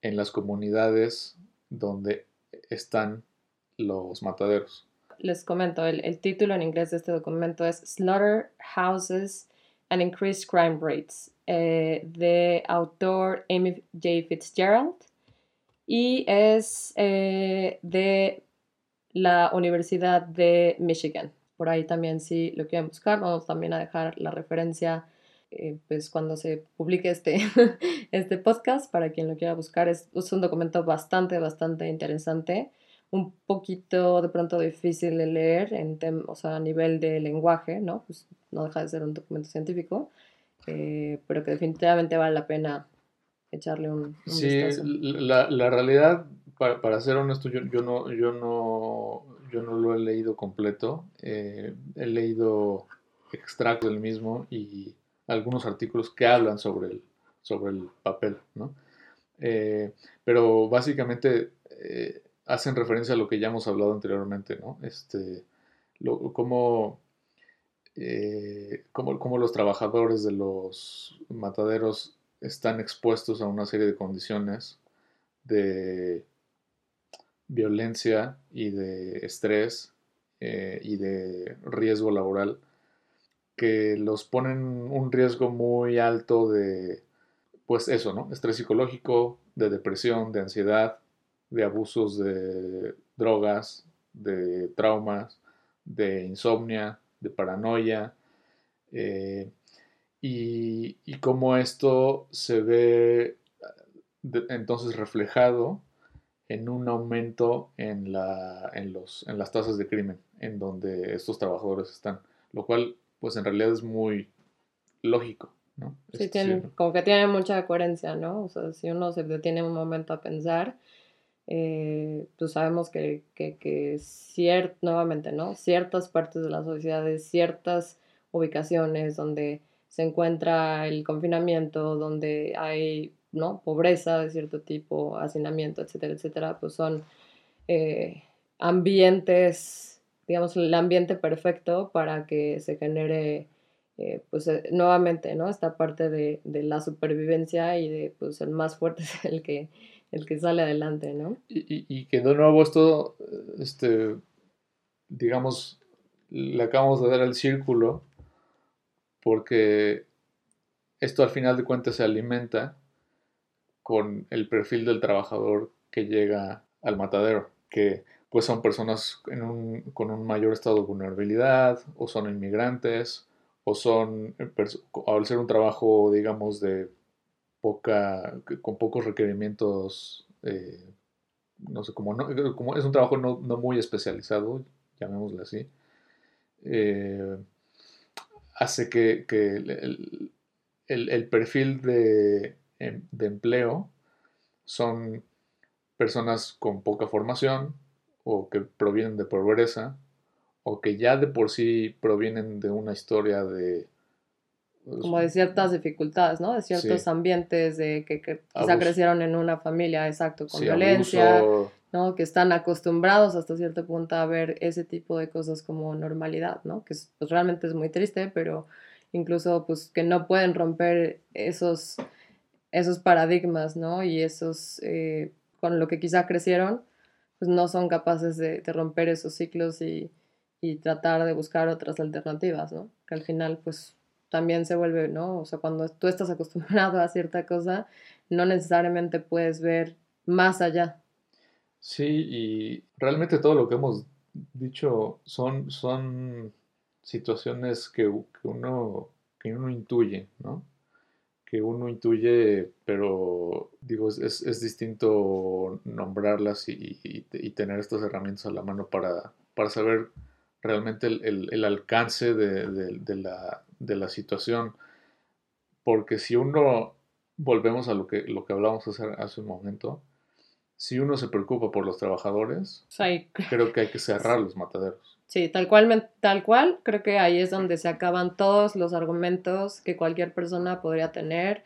en las comunidades donde están los mataderos. Les comento, el, título en inglés de este documento es Slaughterhouses and Increased Crime Rates, eh, de autor Amy J. Fitzgerald, y es eh, de la Universidad de Michigan. Por ahí también si lo quieren buscar, vamos también a dejar la referencia eh, pues cuando se publique este, este podcast para quien lo quiera buscar. Es, un documento bastante, bastante interesante, un poquito de pronto difícil de leer en o sea, a nivel de lenguaje, ¿no? Pues no deja de ser un documento científico, eh, pero que definitivamente vale la pena echarle un, sí, La, la realidad para, para ser honesto, yo, yo, no, yo, no, yo no lo he leído completo. Eh, he leído extractos del mismo y algunos artículos que hablan sobre el, sobre el papel, ¿no? Eh, pero básicamente eh, hacen referencia a lo que ya hemos hablado anteriormente, ¿no? Este, lo, cómo, cómo, los trabajadores de los mataderos están expuestos a una serie de condiciones de violencia y de estrés eh, y de riesgo laboral que los ponen un riesgo muy alto de, pues eso, ¿no? Estrés psicológico, de depresión, de ansiedad, de abusos de drogas, de traumas, de insomnia, de paranoia, eh, y, y cómo esto se ve entonces reflejado en un aumento en, la, en, los, en las tasas de crimen en donde estos trabajadores están, lo cual pues en realidad es muy lógico, ¿no? Sí, tiene, como que tiene mucha coherencia, ¿no? O sea, si uno se detiene un momento a pensar, eh, pues sabemos que, que, que nuevamente, ¿no? Ciertas partes de las sociedades, ciertas ubicaciones donde se encuentra el confinamiento, donde hay ¿no? pobreza de cierto tipo, hacinamiento, etcétera, etcétera, pues son eh, ambientes, digamos, el ambiente perfecto para que se genere, eh, pues eh, nuevamente, ¿no? Esta parte de, la supervivencia y de, pues el más fuerte es el que, el que sale adelante, ¿no? Y, y, que de nuevo esto, este, digamos, le acabamos de dar el círculo porque esto al final de cuentas se alimenta con el perfil del trabajador que llega al matadero, que pues son personas con un mayor estado de vulnerabilidad, o son inmigrantes, o son, al ser un trabajo, digamos, de poca, con pocos requerimientos, eh, no sé, como, no, como es un trabajo no, muy especializado, llamémosle así, eh, hace que, el, perfil de, em, de empleo son personas con poca formación o que provienen de pobreza o que ya de por sí provienen de una historia de... Pues, Como de ciertas dificultades, ¿no? De ciertos ambientes de que, que quizá crecieron en una familia, exacto, con violencia, ¿no? Que están acostumbrados hasta cierto punto a ver ese tipo de cosas como normalidad, ¿no? Que pues, realmente es muy triste, pero incluso pues que no pueden romper esos, esos paradigmas, ¿no? Y esos, eh, con lo que quizá crecieron, pues no son capaces de, romper esos ciclos y, y tratar de buscar otras alternativas, ¿no? Que al final, pues, también se vuelve, ¿no? O sea, cuando tú estás acostumbrado a cierta cosa, no necesariamente puedes ver más allá. Sí, y realmente todo lo que hemos dicho son, son situaciones que, uno, que uno intuye, ¿no? Que uno intuye, pero digo, es, es, distinto nombrarlas y, y, tener estas herramientas a la mano para, para saber realmente el, alcance de, la, situación. Porque si uno, volvemos a lo que, lo que hablábamos hace, hace un momento, si uno se preocupa por los trabajadores, creo que hay que cerrar los mataderos. Sí, tal cual, tal cual, creo que ahí es donde se acaban todos los argumentos que cualquier persona podría tener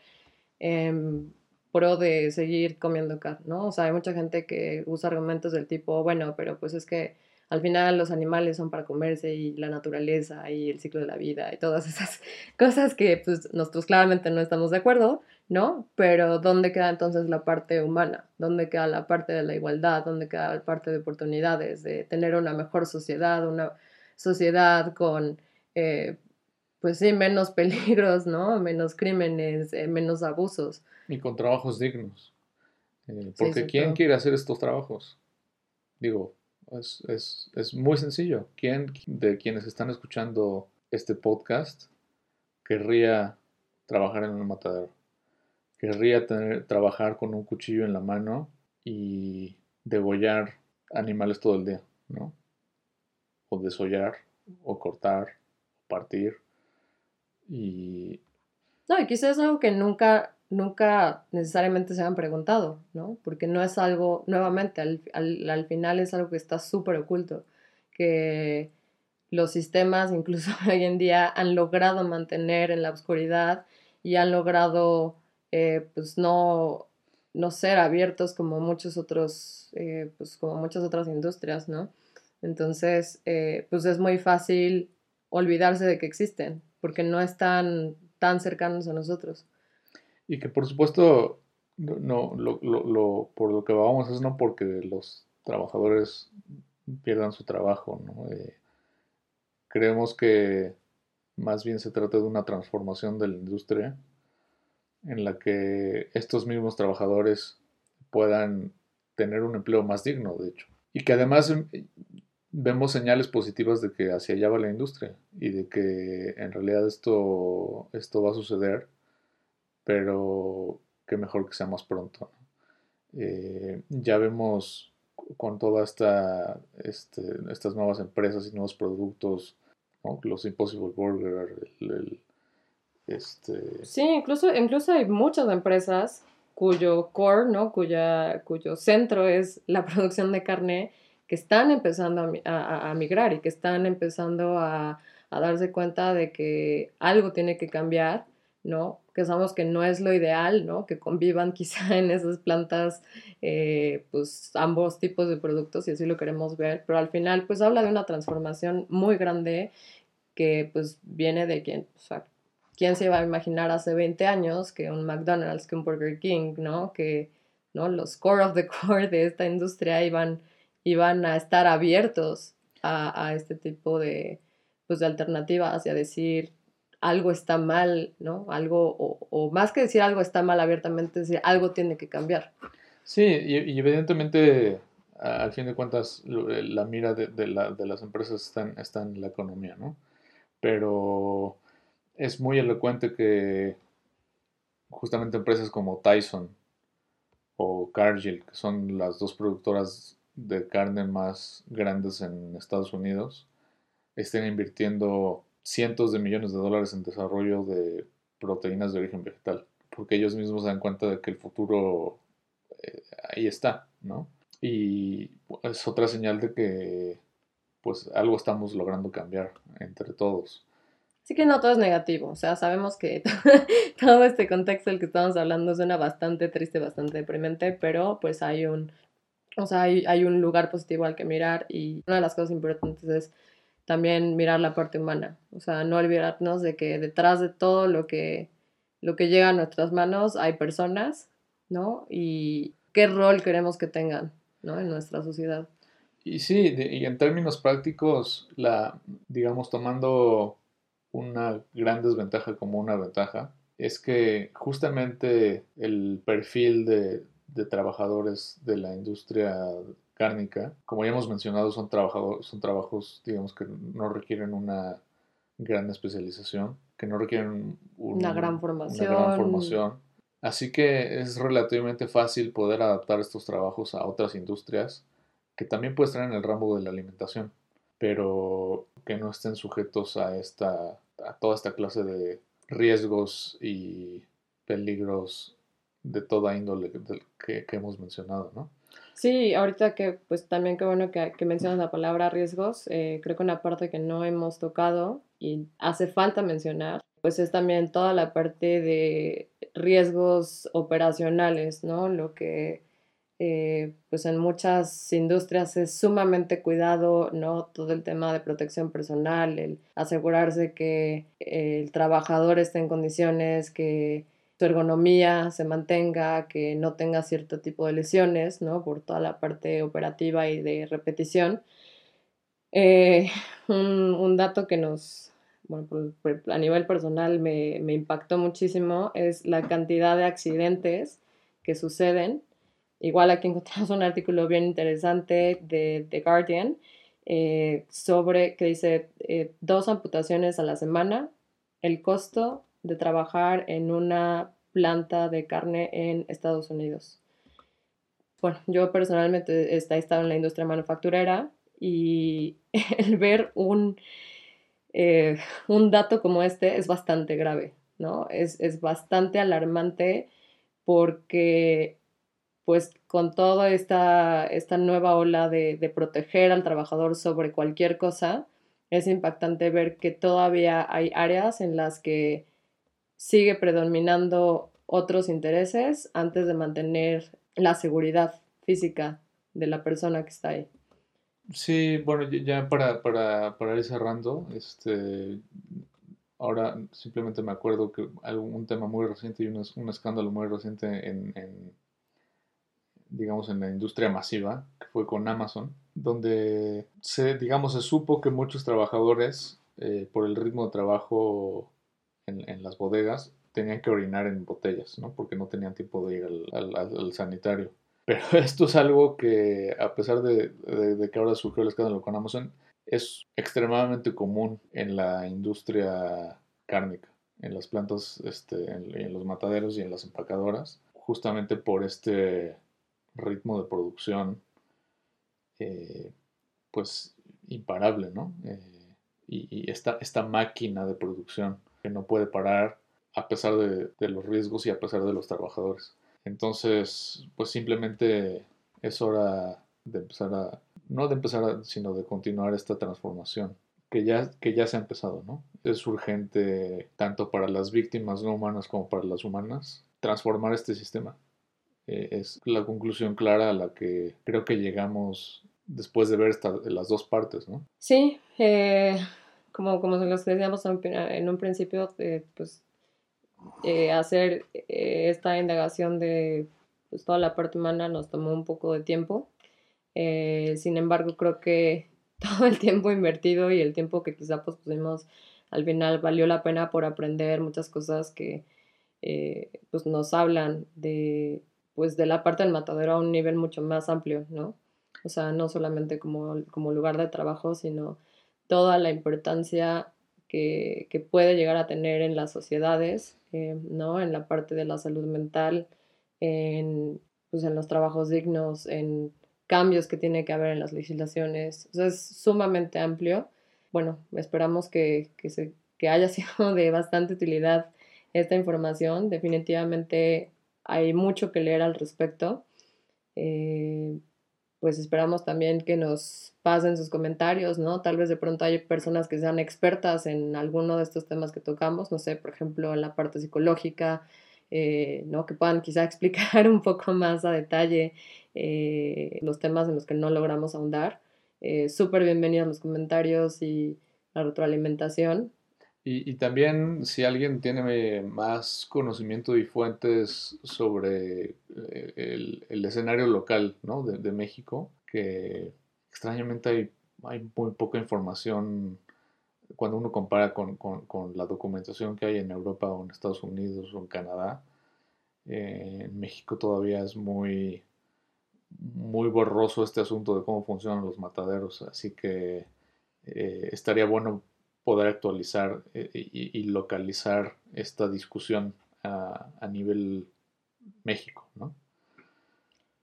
en pro de seguir comiendo carne, ¿no? O sea, hay mucha gente que usa argumentos del tipo, bueno, pero pues es que al final los animales son para comerse y la naturaleza y el ciclo de la vida y todas esas cosas que pues nosotros claramente no estamos de acuerdo, ¿no? Pero ¿dónde queda entonces la parte humana? ¿Dónde queda la parte de la igualdad? ¿Dónde queda la parte de oportunidades? De tener una mejor sociedad, una sociedad con, eh, pues sí, menos peligros, ¿no? Menos crímenes, eh, menos abusos. Y con trabajos dignos. Eh, porque ¿quién quiere hacer estos trabajos? Digo, es, es, muy sencillo. ¿Quién de quienes están escuchando este podcast querría trabajar en un matadero? Querría tener, trabajar con un cuchillo en la mano y degollar animales todo el día, ¿no? O desollar, o cortar, o partir. Y... No, y quizás es algo que nunca nunca necesariamente se han preguntado, ¿no? Porque no es algo, nuevamente, al, al, final es algo que está súper oculto, que los sistemas incluso hoy en día han logrado mantener en la oscuridad y han logrado, eh, pues, no, no ser abiertos como muchos otros, eh, pues, como muchas otras industrias, ¿no? Entonces, eh, pues es muy fácil olvidarse de que existen, porque no están tan cercanos a nosotros. Y que por supuesto, no, lo, lo, por lo que vamos es no porque los trabajadores pierdan su trabajo, ¿no? Creemos que más bien se trata de una transformación de la industria en la que estos mismos trabajadores puedan tener un empleo más digno, de hecho. Y que además em, vemos señales positivas de que hacia allá va la industria y de que en realidad esto, esto va a suceder pero qué mejor que sea más pronto. Eh, ya vemos con todas esta, este, estas nuevas empresas y nuevos productos, los Impossible Burger, este... Sí, incluso, incluso hay muchas empresas cuyo core, ¿no? Cuya, cuyo centro es la producción de carne, que están empezando a, a migrar y que están empezando a, a darse cuenta de que algo tiene que cambiar ¿no? Que sabemos que no es lo ideal, ¿no? Que convivan quizá en esas plantas, eh, pues ambos tipos de productos y así lo queremos ver, pero al final pues habla de una transformación muy grande que pues viene de quien, o sea, ¿quién se iba a imaginar hace 20 años que un McDonald's, que un Burger King, ¿no? Que, ¿no? Los core of the core de esta industria iban, iban a estar abiertos a, a este tipo de, pues, de alternativa hacia decir, algo está mal, ¿no? Algo, o, más que decir algo está mal abiertamente, decir algo tiene que cambiar. Sí, y, evidentemente, al fin de cuentas, la mira de, las empresas está en, la economía, ¿no? Pero es muy elocuente que justamente empresas como Tyson o Cargill, que son las dos productoras de carne más grandes en Estados Unidos, estén invirtiendo cientos de millones de dólares en desarrollo de proteínas de origen vegetal, porque ellos mismos se dan cuenta de que el futuro eh, ahí está, ¿no? Y es otra señal de que pues algo estamos logrando cambiar entre todos. Sí que no todo es negativo, o sea, sabemos que todo este contexto del que estamos hablando suena bastante triste, bastante deprimente, pero pues hay un, o sea, hay, hay un lugar positivo al que mirar y una de las cosas importantes es también mirar la parte humana, o sea, no olvidarnos de que detrás de todo lo que, lo que llega a nuestras manos hay personas, ¿no? Y qué rol queremos que tengan, ¿no? En nuestra sociedad. Y sí, y en términos prácticos, la, digamos, tomando una gran desventaja como una ventaja, es que justamente el perfil de, de trabajadores de la industria cárnica, como ya hemos mencionado, son, trabajadores, son trabajos, digamos, que no requieren una gran especialización, que no requieren una gran formación. Una gran formación. Así que es relativamente fácil poder adaptar estos trabajos a otras industrias que también pueden estar en el ramo de la alimentación, pero que no estén sujetos a, esta, a toda esta clase de riesgos y peligros de toda índole que, que hemos mencionado, ¿no? Sí, ahorita que pues también qué bueno que, que mencionas la palabra riesgos, eh, creo que una parte que no hemos tocado y hace falta mencionar, pues es también toda la parte de riesgos operacionales, ¿no? Lo que eh, pues en muchas industrias es sumamente cuidado, ¿no? Todo el tema de protección personal, el asegurarse que el trabajador esté en condiciones, que su ergonomía se mantenga, que no tenga cierto tipo de lesiones, ¿no? Por toda la parte operativa y de repetición. Eh, un, dato que nos, bueno, a nivel personal me, impactó muchísimo es la cantidad de accidentes que suceden. Igual aquí encontramos un artículo bien interesante de The Guardian eh, sobre que dice eh, dos amputaciones a la semana, el costo de trabajar en una planta de carne en Estados Unidos. Bueno, yo personalmente he estado en la industria manufacturera y el ver un, eh, un dato como este es bastante grave, ¿no? Es, bastante alarmante porque pues con toda esta, esta nueva ola de, proteger al trabajador sobre cualquier cosa, es impactante ver que todavía hay áreas en las que sigue predominando otros intereses antes de mantener la seguridad física de la persona que está ahí. Sí, bueno, ya para, para, para ir cerrando, este, ahora simplemente me acuerdo que un tema muy reciente y un escándalo muy reciente en, digamos, en la industria masiva, que fue con Amazon, donde se, digamos, se supo que muchos trabajadores, eh, por el ritmo de trabajo en, las bodegas tenían que orinar en botellas, ¿no? Porque no tenían tiempo de ir al, sanitario. Pero esto es algo que, a pesar de, que ahora surgió el escándalo con Amazon, es extremadamente común en la industria cárnica, en las plantas, este, en, los mataderos y en las empacadoras, justamente por este ritmo de producción, eh, pues imparable, ¿no? Eh, y, esta, esta máquina de producción que no puede parar a pesar de, los riesgos y a pesar de los trabajadores. Entonces, pues simplemente es hora de empezar a, no de empezar, sino de continuar esta transformación que ya, que ya se ha empezado, ¿no? Es urgente tanto para las víctimas no humanas como para las humanas transformar este sistema. Eh, es la conclusión clara a la que creo que llegamos después de ver las dos partes, ¿no? Sí, eh, como, como los decíamos en un principio, eh, pues eh, hacer eh, esta indagación de pues, toda la parte humana nos tomó un poco de tiempo. sin embargo, creo que todo el tiempo invertido y el tiempo que quizá pues, pusimos al final valió la pena por aprender muchas cosas que pues nos hablan de pues de la parte del matadero a un nivel mucho más amplio, ¿no? O sea, no solamente como, como lugar de trabajo, sino toda la importancia que, que, puede llegar a tener en las sociedades, eh, ¿no? En la parte de la salud mental, en, pues, en los trabajos dignos, en cambios que tiene que haber en las legislaciones. O sea, es sumamente amplio. Bueno, esperamos que, que, se, que haya sido de bastante utilidad esta información. Definitivamente hay mucho que leer al respecto. Eh, pues esperamos también que nos pasen sus comentarios, ¿no? Tal vez de pronto hay personas que sean expertas en alguno de estos temas que tocamos, no sé, por ejemplo, en la parte psicológica, eh, ¿no? Que puedan quizá explicar un poco más a detalle eh, los temas en los que no logramos ahondar. Eh, Súper bienvenidos los comentarios y la retroalimentación. Y, también si alguien tiene más conocimiento y fuentes sobre eh, el, escenario local ¿no? de, México, que extrañamente hay, hay, muy poca información cuando uno compara con, la documentación que hay en Europa o en Estados Unidos o en Canadá. Eh, en México todavía es muy, muy borroso este asunto de cómo funcionan los mataderos, así que eh, estaría bueno poder actualizar eh, y, localizar esta discusión a, nivel México, ¿no?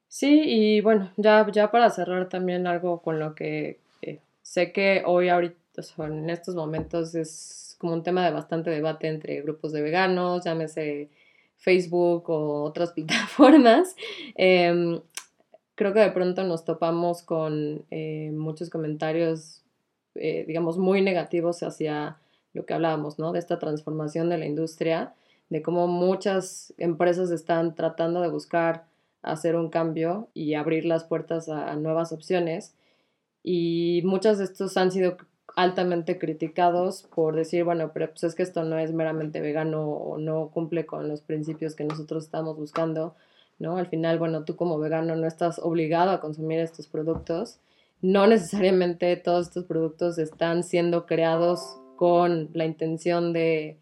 Sí, y bueno, ya, ya para cerrar también algo con lo que eh, sé que hoy, ahorita, en estos momentos es como un tema de bastante debate entre grupos de veganos, llámese Facebook o otras plataformas. Em, creo que de pronto nos topamos con eh, muchos comentarios eh, digamos, muy negativos hacia lo que hablábamos, ¿no? De esta transformación de la industria, de cómo muchas empresas están tratando de buscar hacer un cambio y abrir las puertas a, nuevas opciones. Y muchos de estos han sido altamente criticados por decir, bueno, pero pues es que esto no es meramente vegano o no cumple con los principios que nosotros estamos buscando, ¿no? Al final, bueno, tú como vegano no estás obligado a consumir estos productos no necesariamente todos estos productos están siendo creados con la intención de,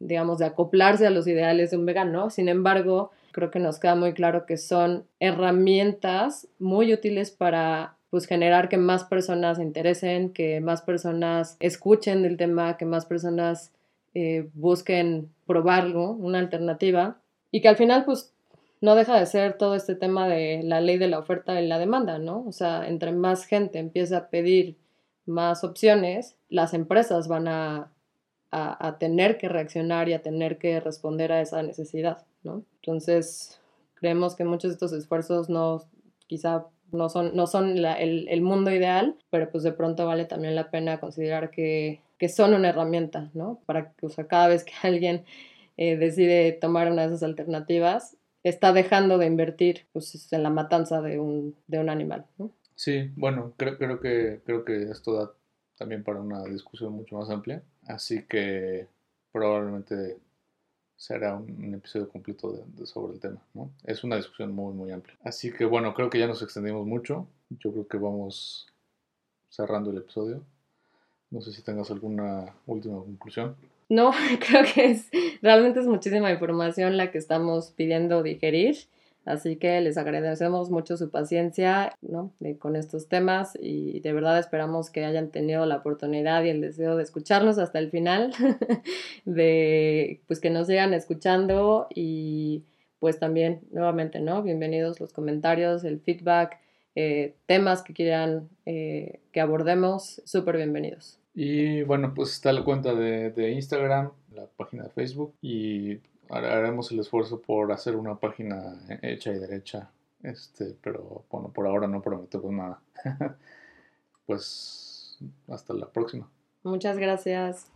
digamos, de acoplarse a los ideales de un vegano. Sin embargo, creo que nos queda muy claro que son herramientas muy útiles para pues generar que más personas se interesen, que más personas escuchen del tema, que más personas eh, busquen probarlo, una alternativa, y que al final pues no deja de ser todo este tema de la ley de la oferta y la demanda, ¿no? O sea, entre más gente empieza a pedir más opciones, las empresas van a, tener que reaccionar y a tener que responder a esa necesidad, ¿no? Entonces, creemos que muchos de estos esfuerzos no, quizá no son, no son el, mundo ideal, pero pues de pronto vale también la pena considerar que, son una herramienta, ¿no? Para que, cada vez que alguien eh, decide tomar una de esas alternativas, está dejando de invertir pues, en la matanza de un, de un animal. ¿no? Sí, bueno, creo, creo, que, creo que esto da también para una discusión mucho más amplia, así que probablemente será un, episodio completo sobre el tema. ¿no? Es una discusión muy, muy amplia. Así que bueno, creo que ya nos extendimos mucho. Yo creo que vamos cerrando el episodio. No sé si tengas alguna última conclusión. No, creo que es realmente es muchísima información la que estamos pidiendo digerir. Así que les agradecemos mucho su paciencia ¿no? con estos temas y de verdad esperamos que hayan tenido la oportunidad y el deseo de escucharnos hasta el final, de pues que nos sigan escuchando y pues también nuevamente, ¿no? Bienvenidos los comentarios, el feedback, eh, temas que quieran eh, que abordemos, súper bienvenidos. Y bueno, pues está la cuenta de, Instagram, la página de Facebook y haremos el esfuerzo por hacer una página hecha y derecha. Este, pero bueno, por ahora no prometemos nada. pues hasta la próxima. Muchas gracias.